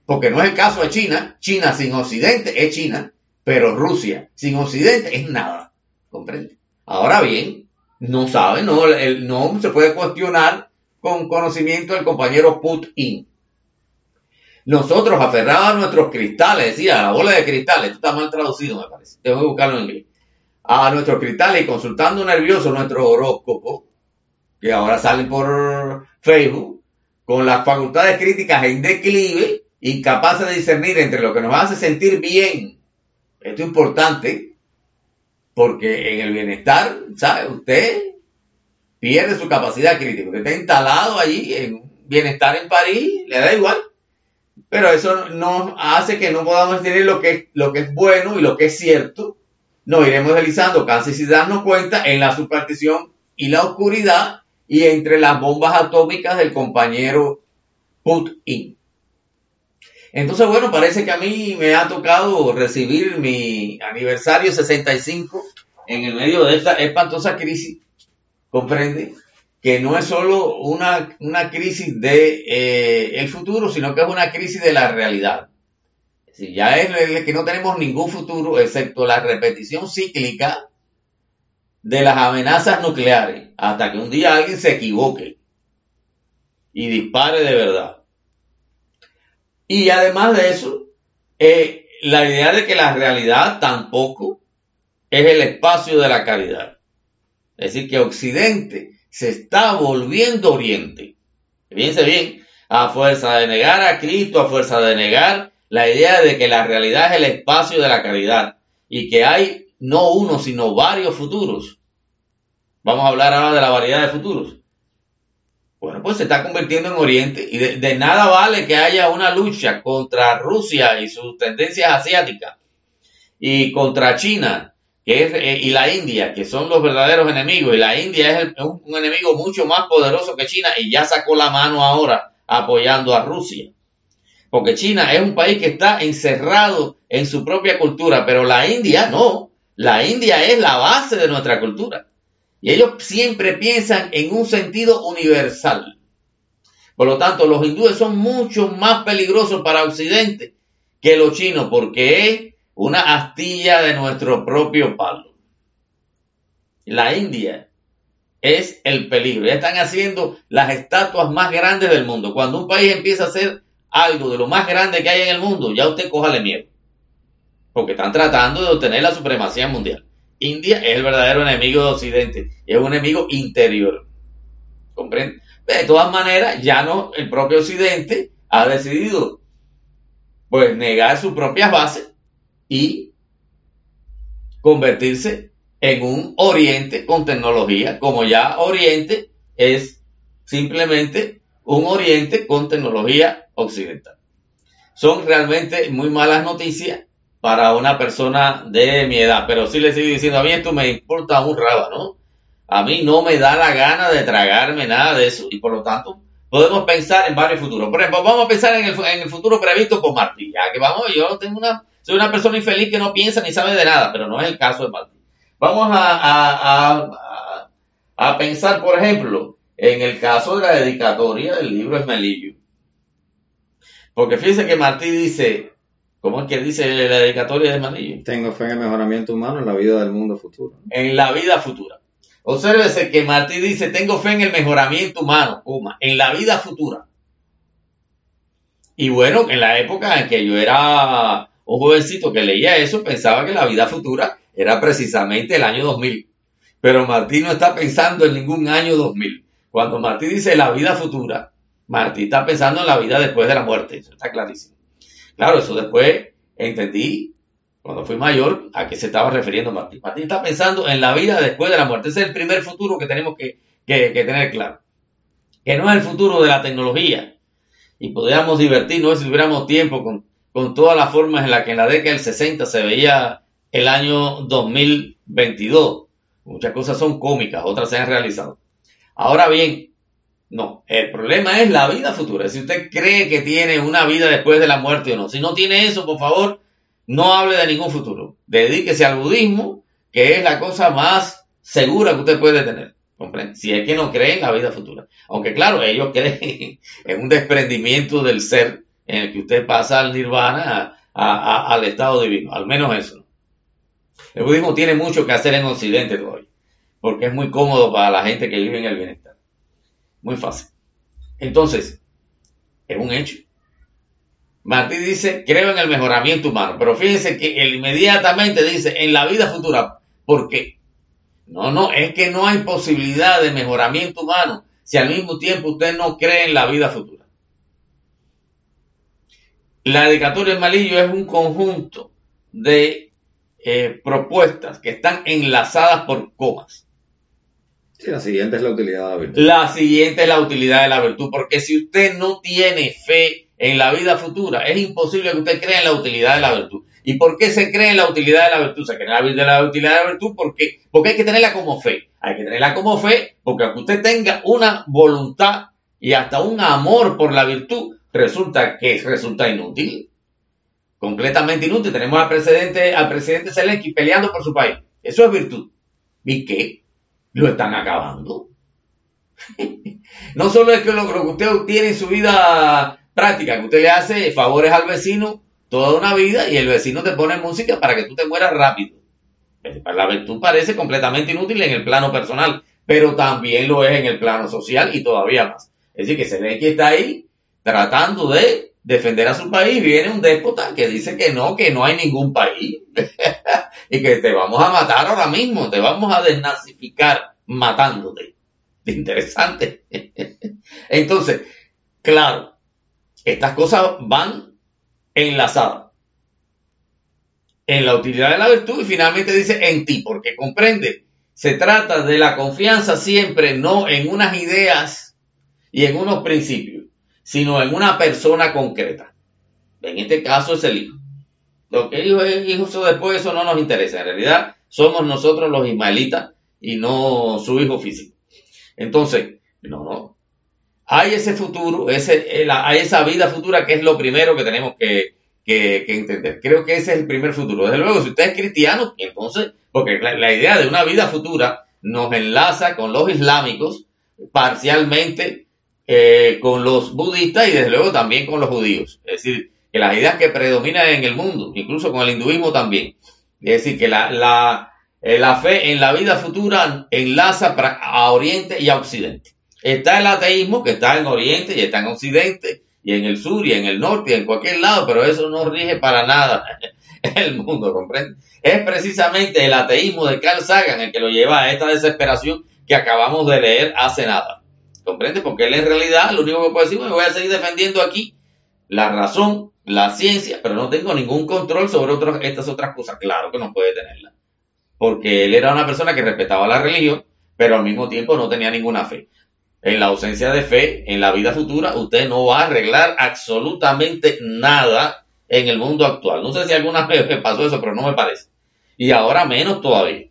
Porque no es el caso de China. China sin Occidente es China, pero Rusia sin Occidente es nada. ¿Comprende? Ahora bien, no sabe, no, no se puede cuestionar con conocimiento del compañero Putin. Nosotros aferrados a nuestros cristales, decía, a la bola de cristales, esto está mal traducido me parece, tengo que buscarlo en inglés, a nuestros cristales y consultando nervioso nuestro horóscopo, que ahora salen por Facebook, con las facultades críticas en declive, incapaces de discernir entre lo que nos hace sentir bien, esto es importante, porque en el bienestar, ¿sabe? Usted pierde su capacidad crítica. Usted está instalado allí en bienestar en París, le da igual. Pero eso no hace que no podamos entender lo que, es, lo que es bueno y lo que es cierto. Nos iremos deslizando casi sin darnos cuenta en la superstición y la oscuridad y entre las bombas atómicas del compañero Putin. Entonces, bueno, parece que a mí me ha tocado recibir mi aniversario 65 en el medio de esta espantosa crisis comprende que no es solo una, crisis de eh, el futuro, sino que es una crisis de la realidad. Si ya es que no tenemos ningún futuro excepto la repetición cíclica de las amenazas nucleares, hasta que un día alguien se equivoque y dispare de verdad. Y además de eso, eh, la idea de que la realidad tampoco es el espacio de la caridad. Es decir, que Occidente se está volviendo Oriente. Fíjense bien, a fuerza de negar a Cristo, a fuerza de negar la idea de que la realidad es el espacio de la caridad y que hay no uno, sino varios futuros. Vamos a hablar ahora de la variedad de futuros. Bueno, pues se está convirtiendo en Oriente y de, nada vale que haya una lucha contra Rusia y sus tendencias asiáticas y contra China que es, eh, y la India, que son los verdaderos enemigos, y la India es un, enemigo mucho más poderoso que China y ya sacó la mano ahora apoyando a Rusia. Porque China es un país que está encerrado en su propia cultura, pero la India no. La India es la base de nuestra cultura. Y ellos siempre piensan en un sentido universal. Por lo tanto, los hindúes son mucho más peligrosos para Occidente que los chinos, porque es una astilla de nuestro propio palo. La India es el peligro. Ya están haciendo las estatuas más grandes del mundo. Cuando un país empieza a hacer algo de lo más grande que hay en el mundo, ya usted cójale miedo. Porque están tratando de obtener la supremacía mundial. India es el verdadero enemigo de Occidente. Es un enemigo interior. ¿Comprende? De todas maneras, ya no, el propio Occidente ha decidido pues negar sus propias bases y convertirse en un Oriente con tecnología, como ya Oriente es simplemente un Oriente con tecnología occidental. Son realmente muy malas noticias para una persona de mi edad, pero sí le sigo diciendo, a mí esto me importa un raba, ¿no? A mí no me da la gana de tragarme nada de eso y por lo tanto podemos pensar en varios futuros. Por ejemplo, vamos a pensar en el, futuro previsto por Martí, ya que vamos, yo tengo una soy una persona infeliz que no piensa ni sabe de nada, pero no es el caso de Martín. Vamos a, a, pensar, por ejemplo, en el caso de la dedicatoria del libro Esmelillo. Porque fíjense que Martí dice, ¿cómo es que dice la dedicatoria de Manillo? Tengo fe en el mejoramiento humano en la vida del mundo futuro. En la vida futura. Obsérvese que Martí dice, tengo fe en el mejoramiento humano, en la vida futura. Y bueno, en la época en que yo era un jovencito que leía eso, pensaba que la vida futura era precisamente el año 2000. Pero Martí no está pensando en ningún año 2000. Cuando Martí dice la vida futura, Martí está pensando en la vida después de la muerte. Eso está clarísimo. Claro, eso después entendí, cuando fui mayor, a qué se estaba refiriendo Martí. Martí está pensando en la vida después de la muerte. Ese es el primer futuro que tenemos que, que tener claro. Que no es el futuro de la tecnología, y podríamos divertirnos si tuviéramos tiempo con, con todas las formas en las que en la década del 60 se veía el año 2022. Muchas cosas son cómicas, otras se han realizado. Ahora bien, no, el problema es la vida futura. Si usted cree que tiene una vida después de la muerte o no. Si no tiene eso, por favor, no hable de ningún futuro. Dedíquese al budismo, que es la cosa más segura que usted puede tener. Si es que no creen en la vida futura. Aunque claro, ellos creen en un desprendimiento del ser en el que usted pasa al nirvana, al estado divino. Al menos eso. El budismo tiene mucho que hacer en Occidente todavía. Porque es muy cómodo para la gente que vive en el bienestar. Muy fácil. Entonces, es un hecho. Martí dice, creo en el mejoramiento humano. Pero fíjense que él inmediatamente dice, en la vida futura. ¿Por qué? No, no, es que no hay posibilidad de mejoramiento humano si al mismo tiempo usted no cree en la vida futura. La dedicatoria del malillo es un conjunto de eh, propuestas que están enlazadas por comas. Sí, la siguiente es la utilidad de la virtud. La siguiente es la utilidad de la virtud, porque si usted no tiene fe en la vida futura, es imposible que usted crea en la utilidad de la virtud. ¿Y por qué se cree en la utilidad de la virtud? Se cree en la, utilidad de la virtud porque, porque hay que tenerla como fe. Hay que tenerla como fe porque aunque usted tenga una voluntad y hasta un amor por la virtud, resulta que resulta inútil. Completamente inútil. Tenemos al presidente, al presidente Zelensky peleando por su país. Eso es virtud. ¿Y qué? Lo están acabando. no solo es que lo, que usted obtiene en su vida práctica, que usted le hace favores al vecino, toda una vida y el vecino te pone música para que tú te mueras rápido. La virtud parece completamente inútil en el plano personal, pero también lo es en el plano social y todavía más. Es decir, que se ve que está ahí tratando de defender a su país. Viene un déspota que dice que no, que no hay ningún país y que te vamos a matar ahora mismo, te vamos a desnazificar matándote. Interesante. Entonces, claro, estas cosas van enlazada en la utilidad de la virtud y finalmente dice en ti, porque comprende, se trata de la confianza siempre no en unas ideas y en unos principios, sino en una persona concreta. En este caso es el hijo. Lo que dijo el hijo después, eso no nos interesa. En realidad, somos nosotros los ismaelitas y no su hijo físico. Entonces, no, no, hay ese futuro, ese, hay esa vida futura que es lo primero que tenemos que, entender. Creo que ese es el primer futuro. Desde luego, si usted es cristiano, entonces, porque la, idea de una vida futura nos enlaza con los islámicos, parcialmente eh, con los budistas y desde luego también con los judíos. Es decir, que las ideas que predominan en el mundo, incluso con el hinduismo también. Es decir, que la, la, eh, la fe en la vida futura enlaza a Oriente y a Occidente. Está el ateísmo que está en Oriente y está en Occidente y en el sur y en el norte y en cualquier lado, pero eso no rige para nada el mundo, ¿comprende? Es precisamente el ateísmo de Carl Sagan el que lo lleva a esta desesperación que acabamos de leer hace nada. ¿Comprende? Porque él en realidad lo único que puede decir, me voy a seguir defendiendo aquí la razón, la ciencia, pero no tengo ningún control sobre estas otras cosas. Claro que no puede tenerla. Porque él era una persona que respetaba la religión, pero al mismo tiempo no tenía ninguna fe en la ausencia de fe, en la vida futura, usted no va a arreglar absolutamente nada en el mundo actual. No sé si alguna vez me pasó eso, pero no me parece. Y ahora menos todavía.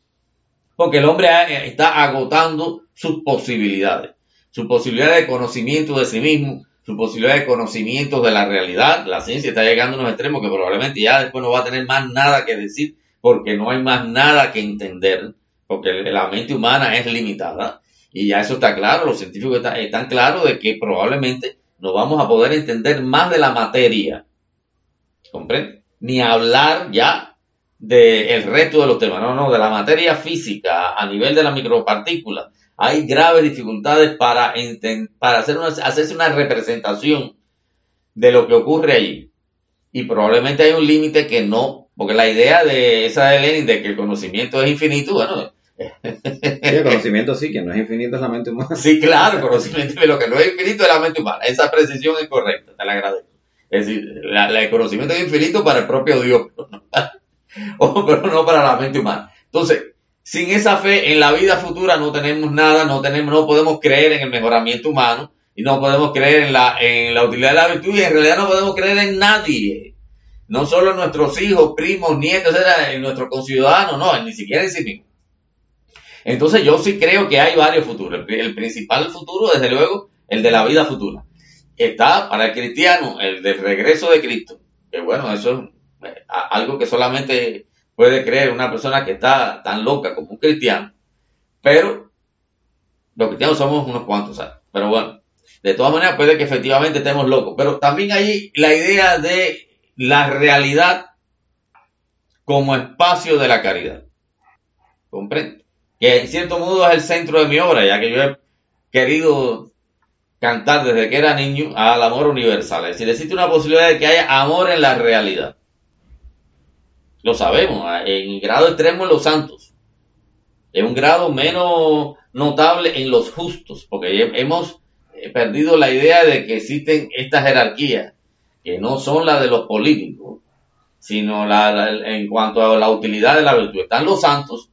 Porque el hombre está agotando sus posibilidades. Su posibilidad de conocimiento de sí mismo, su posibilidad de conocimiento de la realidad. La ciencia está llegando a unos extremos que probablemente ya después no va a tener más nada que decir porque no hay más nada que entender, porque la mente humana es limitada y ya eso está claro, los científicos están, claros de que probablemente no vamos a poder entender más de la materia. ¿Comprende? Ni hablar ya del resto de los temas, no, no, de la materia física a nivel de la micropartícula. Hay graves dificultades para, para hacer una, hacerse una representación de lo que ocurre allí. Y probablemente hay un límite que no, porque la idea de esa de Lenin de que el conocimiento es infinito, bueno, el conocimiento sí, que no es infinito es la mente humana. Sí, claro, el conocimiento, lo que no es infinito es la mente humana. Esa precisión es correcta, te la agradezco. Es decir, el conocimiento es infinito para el propio Dios, pero no para la mente humana. Entonces, sin esa fe en la vida futura no tenemos nada, no tenemos, no podemos creer en el mejoramiento humano y no podemos creer en la, en la utilidad de la virtud y en realidad no podemos creer en nadie. No solo en nuestros hijos, primos, nietos, en nuestros conciudadanos, no, ni siquiera en sí mismos. Entonces yo sí creo que hay varios futuros. El principal futuro, desde luego, el de la vida futura. Está para el cristiano el del regreso de Cristo. Que bueno, eso es eh, algo que solamente puede creer una persona que está tan loca como un cristiano. Pero los cristianos somos unos cuantos, ¿sabes? Pero bueno, de todas maneras puede que efectivamente estemos locos. Pero también hay la idea de la realidad como espacio de la caridad. ¿Comprende? que en cierto modo es el centro de mi obra, ya que yo he querido cantar desde que era niño al amor universal. Es decir, existe una posibilidad de que haya amor en la realidad. Lo sabemos, en grado extremo en los santos. En un grado menos notable en los justos, porque hemos perdido la idea de que existen estas jerarquías, que no son las de los políticos, sino la, en cuanto a la utilidad de la virtud. Están los santos,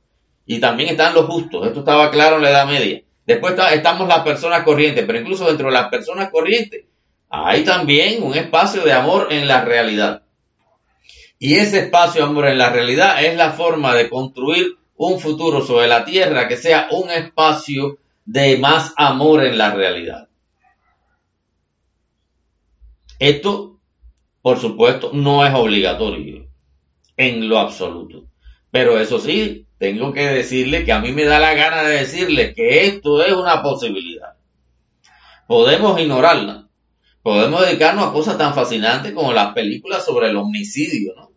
y también están los justos. Esto estaba claro en la Edad Media. Después estamos las personas corrientes, pero incluso dentro de las personas corrientes hay también un espacio de amor en la realidad. Y ese espacio amor en la realidad es la forma de construir un futuro sobre la tierra que sea un espacio de más amor en la realidad. Esto, por supuesto, no es obligatorio en lo absoluto. Pero eso sí, tengo que decirle que a mí me da la gana de decirle que esto es una posibilidad. Podemos ignorarla. Podemos dedicarnos a cosas tan fascinantes como las películas sobre el homicidio, ¿no?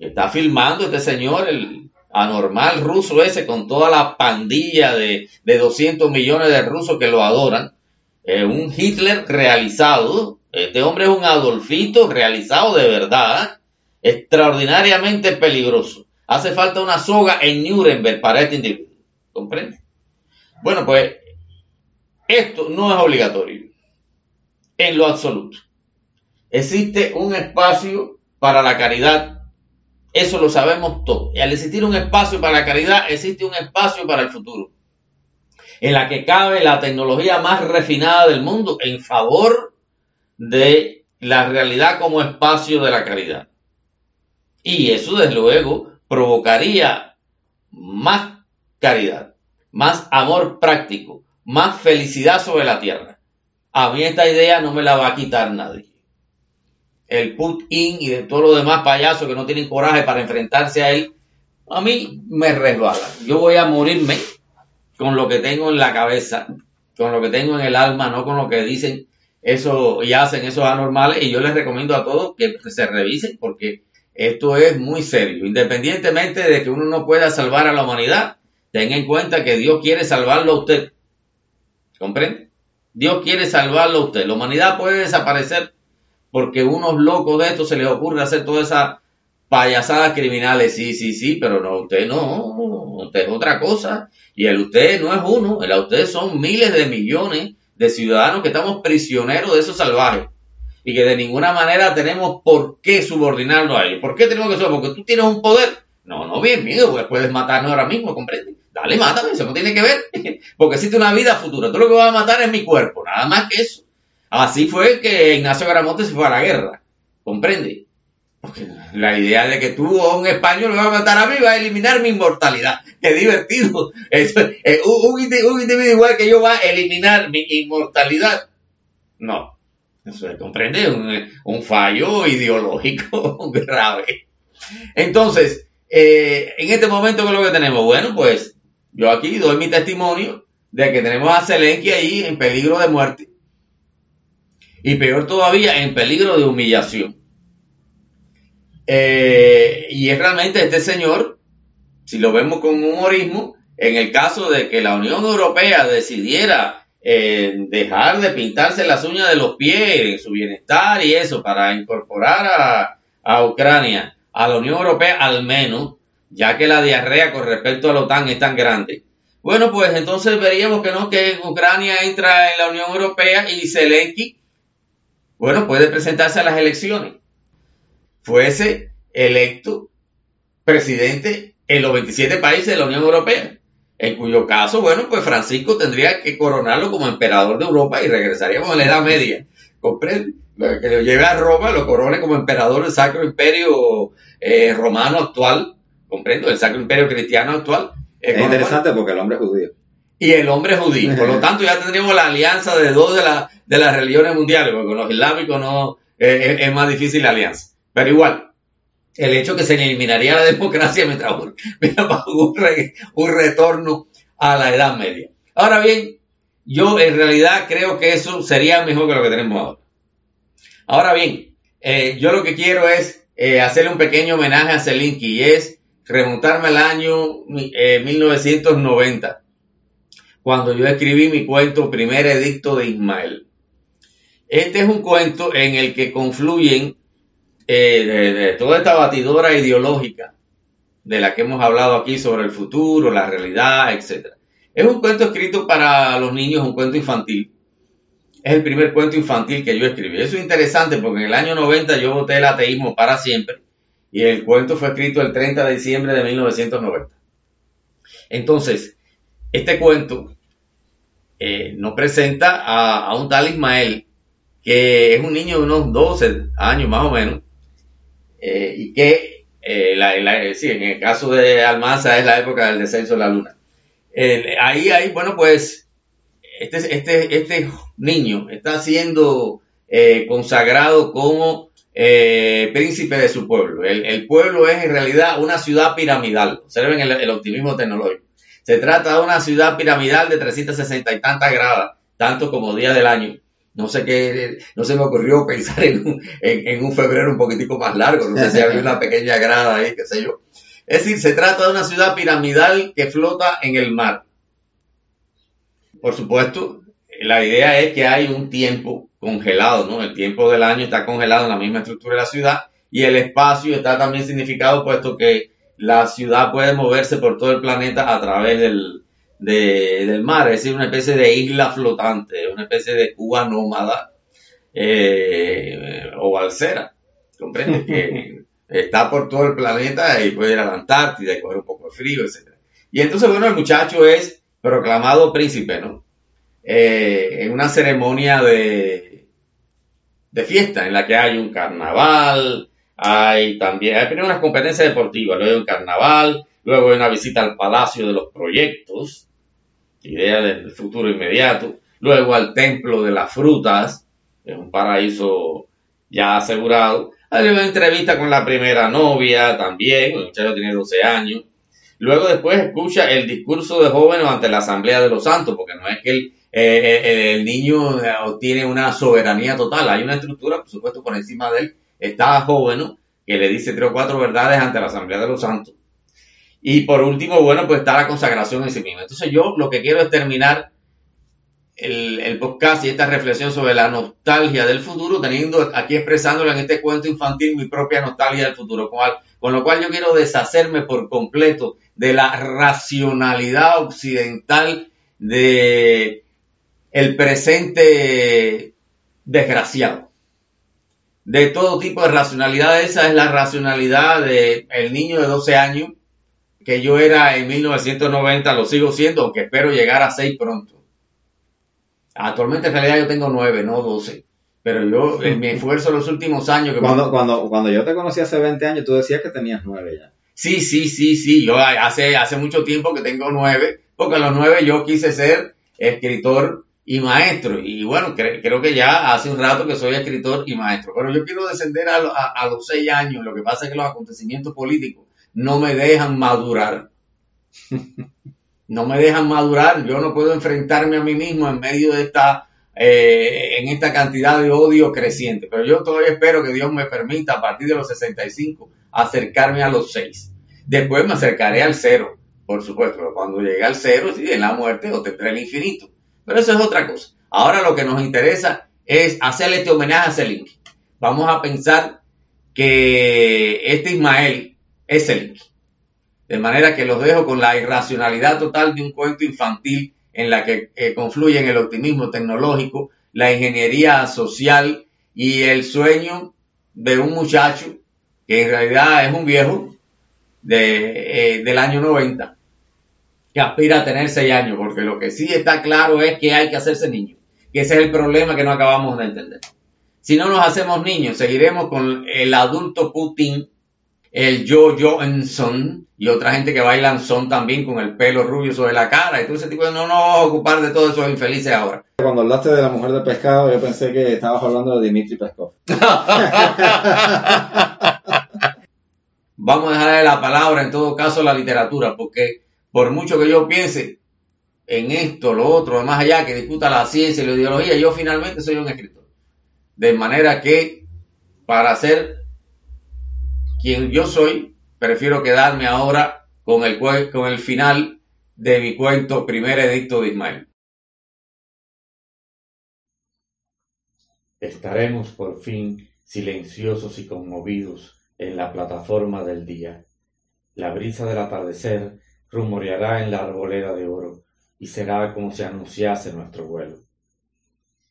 Está filmando este señor, el anormal ruso ese, con toda la pandilla de, de 200 millones de rusos que lo adoran. un Hitler realizado. Este hombre es un Adolfito realizado de verdad. Extraordinariamente peligroso. Hace falta una soga en Nuremberg para este individuo. ¿Comprende? Bueno, pues esto no es obligatorio en lo absoluto. Existe un espacio para la caridad. Eso lo sabemos todos. Y al existir un espacio para la caridad, existe un espacio para el futuro. En la que cabe la tecnología más refinada del mundo en favor de la realidad como espacio de la caridad. Y eso, desde luego, provocaría más caridad, más amor práctico, más felicidad sobre la tierra. A mí esta idea no me la va a quitar nadie. El Putin y de todos los demás payasos que no tienen coraje para enfrentarse a él, a mí me resbala. Yo voy a morirme con lo que tengo en la cabeza, con lo que tengo en el alma, no con lo que dicen eso y hacen esos anormales. Y yo les recomiendo a todos que se revisen porque esto es muy serio. Independientemente de que uno no pueda salvar a la humanidad, tenga en cuenta que Dios quiere salvarlo a usted. ¿Comprende? Dios quiere salvarlo a usted. La humanidad puede desaparecer porque unos locos de estos se les ocurre hacer todas esas payasadas criminales. Sí, sí, sí, pero no, usted no, usted es otra cosa. Y el usted no es uno, el usted son miles de millones de ciudadanos que estamos prisioneros de esos salvajes y que de ninguna manera tenemos por qué subordinarlo a ellos. ¿Por qué tenemos que eso? Porque tú tienes un poder. No, no, bien, mío, pues puedes matarnos ahora mismo, comprende. Dale, mátame, eso no tiene que ver. Porque existe una vida futura. Tú lo que vas a matar es mi cuerpo, nada más que eso. Así fue que Ignacio Garamonte se fue a la guerra. ¿Comprende? Porque la idea de que tú o un español me va a matar a mí va a eliminar mi inmortalidad. Qué divertido. Eh, un, un individuo igual que yo va a eliminar mi inmortalidad. No, eso comprende un, un fallo ideológico grave. Entonces, eh, en este momento, ¿qué es lo que tenemos? Bueno, pues yo aquí doy mi testimonio de que tenemos a Zelensky ahí en peligro de muerte. Y peor todavía, en peligro de humillación. Eh, y es realmente este señor, si lo vemos con humorismo, en el caso de que la Unión Europea decidiera eh, dejar de pintarse las uñas de los pies en su bienestar y eso para incorporar a, a Ucrania a la Unión Europea al menos, ya que la diarrea con respecto a la OTAN es tan grande. Bueno, pues entonces veríamos que no, que Ucrania entra en la Unión Europea y Zelensky, bueno, puede presentarse a las elecciones. Fuese electo presidente en los 27 países de la Unión Europea. En cuyo caso, bueno, pues Francisco tendría que coronarlo como emperador de Europa y regresaríamos a la Edad Media. ¿Comprende? Que lo lleve a Roma, lo corone como emperador del Sacro Imperio eh, Romano actual, comprendo, el Sacro Imperio Cristiano actual, es interesante porque el hombre es judío. Y el hombre judío. Por lo tanto, ya tendríamos la alianza de dos de, de las religiones mundiales, porque con los islámicos no eh, es, más difícil la alianza. Pero igual, el hecho que se eliminaría la democracia mientras un, un retorno a la Edad Media. Ahora bien, yo en realidad creo que eso sería mejor que lo que tenemos ahora. Ahora bien, eh, yo lo que quiero es eh, hacerle un pequeño homenaje a Selinki y es remontarme al año 1990, eh, cuando yo escribí mi cuento Primer Edicto de Ismael. Este es un cuento en el que confluyen eh, toda esta batidora ideológica de la que hemos hablado aquí sobre el futuro, la realidad, etc. Es un cuento escrito para los niños, un cuento infantil. Es el primer cuento infantil que yo escribí. Eso es interesante porque en el año 90 yo voté el ateísmo para siempre y el cuento fue escrito el 30 de diciembre de 1990. Entonces, este cuento eh, nos presenta a, un tal Ismael, que es un niño de unos 12 años más o menos, eh, y que eh, en el caso de Almanza es la época del descenso de la luna. ahí, ahí, bueno, pues este, este, este niño está siendo consagrado como príncipe de su pueblo. El, pueblo es en realidad una ciudad piramidal. Observen el, optimismo tecnológico. Se trata de una ciudad piramidal de 360 y tantas gradas, tanto como día del año. No sé qué, no se me ocurrió pensar en un, en, un febrero un poquitico más largo. No sé si había una pequeña grada ahí, qué sé yo. Es decir, se trata de una ciudad piramidal que flota en el mar. Por supuesto, la idea es que hay un tiempo congelado, ¿no? El tiempo del año está congelado en la misma estructura de la ciudad y el espacio está también significado puesto que la ciudad puede moverse por todo el planeta a través del, del mar, es decir, una especie de isla flotante, una especie de Cuba nómada eh, o balsera, ¿comprende? que está por todo el planeta y puede ir a la Antártida y coger un poco de frío, etc. Y entonces, bueno, el muchacho es proclamado príncipe, ¿no? Eh, en una ceremonia de, de fiesta en la que hay un carnaval, hay también, primero unas competencias deportivas, luego hay un carnaval, luego hay una visita al Palacio de los Proyectos, idea del futuro inmediato, luego al Templo de las Frutas, es un paraíso ya asegurado, hay una entrevista con la primera novia también, el muchacho tiene 12 años, luego después escucha el discurso de jóvenes ante la Asamblea de los Santos, porque no es que él eh, eh, el niño eh, obtiene una soberanía total. Hay una estructura, por supuesto, por encima de él. Está joven, que le dice tres o cuatro verdades ante la Asamblea de los Santos. Y por último, bueno, pues está la consagración en sí misma. Entonces yo lo que quiero es terminar el, podcast y esta reflexión sobre la nostalgia del futuro, teniendo aquí expresándolo en este cuento infantil mi propia nostalgia del futuro, con, con lo cual yo quiero deshacerme por completo de la racionalidad occidental de presente desgraciado. De todo tipo de racionalidad, esa es la racionalidad del el niño de 12 años que yo era en 1990, lo sigo siendo, aunque espero llegar a 6 pronto. Actualmente en realidad yo tengo 9, no 12. Pero yo, en mi esfuerzo en los últimos años... Que cuando, cuando, cuando yo te conocí hace 20 años, tú decías que tenías 9 ya. Sí, sí, sí, sí. Yo hace, hace mucho tiempo que tengo 9, porque a los 9 yo quise ser escritor y maestro. Y bueno, creo que ya hace un rato que soy escritor y maestro. Pero yo quiero descender a, los seis años. Lo que pasa es que los acontecimientos políticos no me dejan madurar. No me dejan madurar. Yo no puedo enfrentarme a mí mismo en medio de esta eh, en esta cantidad de odio creciente. Pero yo todavía espero que Dios me permita a partir de los 65 acercarme a los 6. Después me acercaré al cero, por supuesto, pero cuando llegue al cero, sí, en la muerte obtendré el infinito. Pero eso es otra cosa. Ahora lo que nos interesa es hacerle este homenaje a Selinki. Vamos a pensar que este Ismael es Selinki. De manera que los dejo con la irracionalidad total de un cuento infantil en la que eh, confluyen el optimismo tecnológico, la ingeniería social y el sueño de un muchacho que en realidad es un viejo de, eh, del año 90 que aspira a tener 6 años, porque lo que sí está claro es que hay que hacerse niño, que ese es el problema que no acabamos de entender. Si no nos hacemos niños, seguiremos con el adulto Putin el Joe Johansson y otra gente que bailan son también con el pelo rubio sobre la cara y todo ese tipo de no nos vamos a ocupar de todos esos infelices ahora. Cuando hablaste de la mujer de pescado, yo pensé que estabas hablando de Dimitri Peskov. vamos a dejarle la palabra en todo caso a la literatura, porque por mucho que yo piense en esto, lo otro, más allá, que discuta la ciencia y la ideología, yo finalmente soy un escritor. De manera que para ser quien yo soy, prefiero quedarme ahora con el, con el final de mi cuento Primer Edicto de Ismael. Estaremos por fin silenciosos y conmovidos en la plataforma del día. La brisa del atardecer rumoreará en la arboleda de oro y será como si anunciase nuestro vuelo.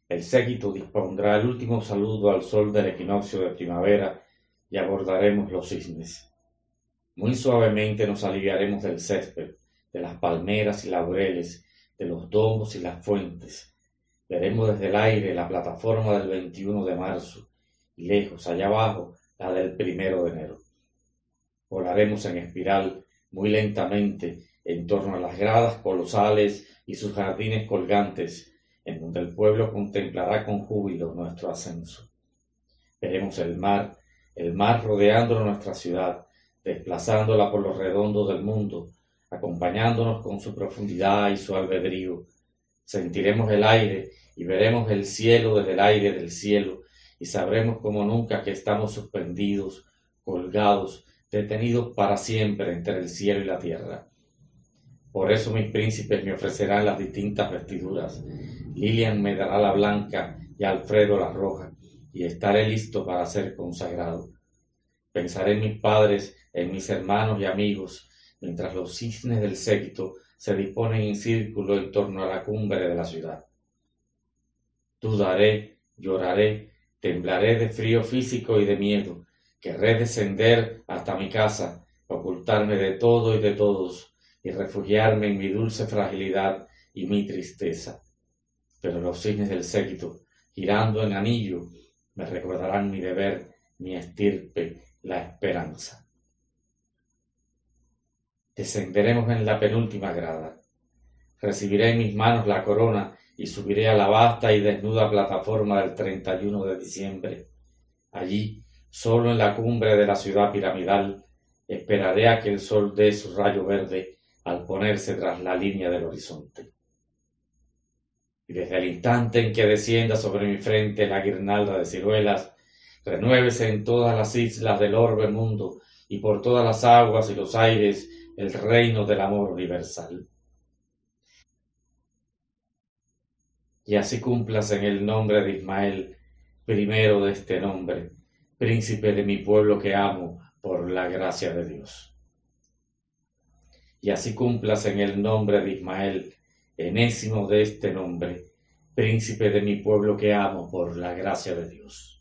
El séquito dispondrá el último saludo al sol del equinoccio de primavera y abordaremos los cisnes. Muy suavemente nos aliviaremos del césped, de las palmeras y laureles, de los domos y las fuentes. Veremos desde el aire la plataforma del 21 de marzo y lejos, allá abajo, la del primero de enero. Volaremos en espiral muy lentamente en torno a las gradas colosales y sus jardines colgantes, en donde el pueblo contemplará con júbilo nuestro ascenso. Veremos el mar el mar rodeando nuestra ciudad, desplazándola por los redondos del mundo, acompañándonos con su profundidad y su albedrío. Sentiremos el aire y veremos el cielo desde el aire del cielo, y sabremos como nunca que estamos suspendidos, colgados, detenidos para siempre entre el cielo y la tierra. Por eso mis príncipes me ofrecerán las distintas vestiduras. Lilian me dará la blanca y Alfredo la roja y estaré listo para ser consagrado. Pensaré en mis padres, en mis hermanos y amigos, mientras los cisnes del séquito se disponen en círculo en torno a la cumbre de la ciudad. Dudaré, lloraré, temblaré de frío físico y de miedo, querré descender hasta mi casa, ocultarme de todo y de todos, y refugiarme en mi dulce fragilidad y mi tristeza. Pero los cisnes del séquito, girando en anillo, me recordarán mi deber, mi estirpe, la esperanza. Descenderemos en la penúltima grada. Recibiré en mis manos la corona y subiré a la vasta y desnuda plataforma del 31 de diciembre. Allí, solo en la cumbre de la ciudad piramidal, esperaré a que el sol dé su rayo verde al ponerse tras la línea del horizonte y desde el instante en que descienda sobre mi frente la guirnalda de ciruelas, renuévese en todas las islas del orbe mundo y por todas las aguas y los aires el reino del amor universal. Y así cumplas en el nombre de Ismael, primero de este nombre, príncipe de mi pueblo que amo por la gracia de Dios. Y así cumplas en el nombre de Ismael, enésimo de este nombre, príncipe de mi pueblo que amo por la gracia de Dios.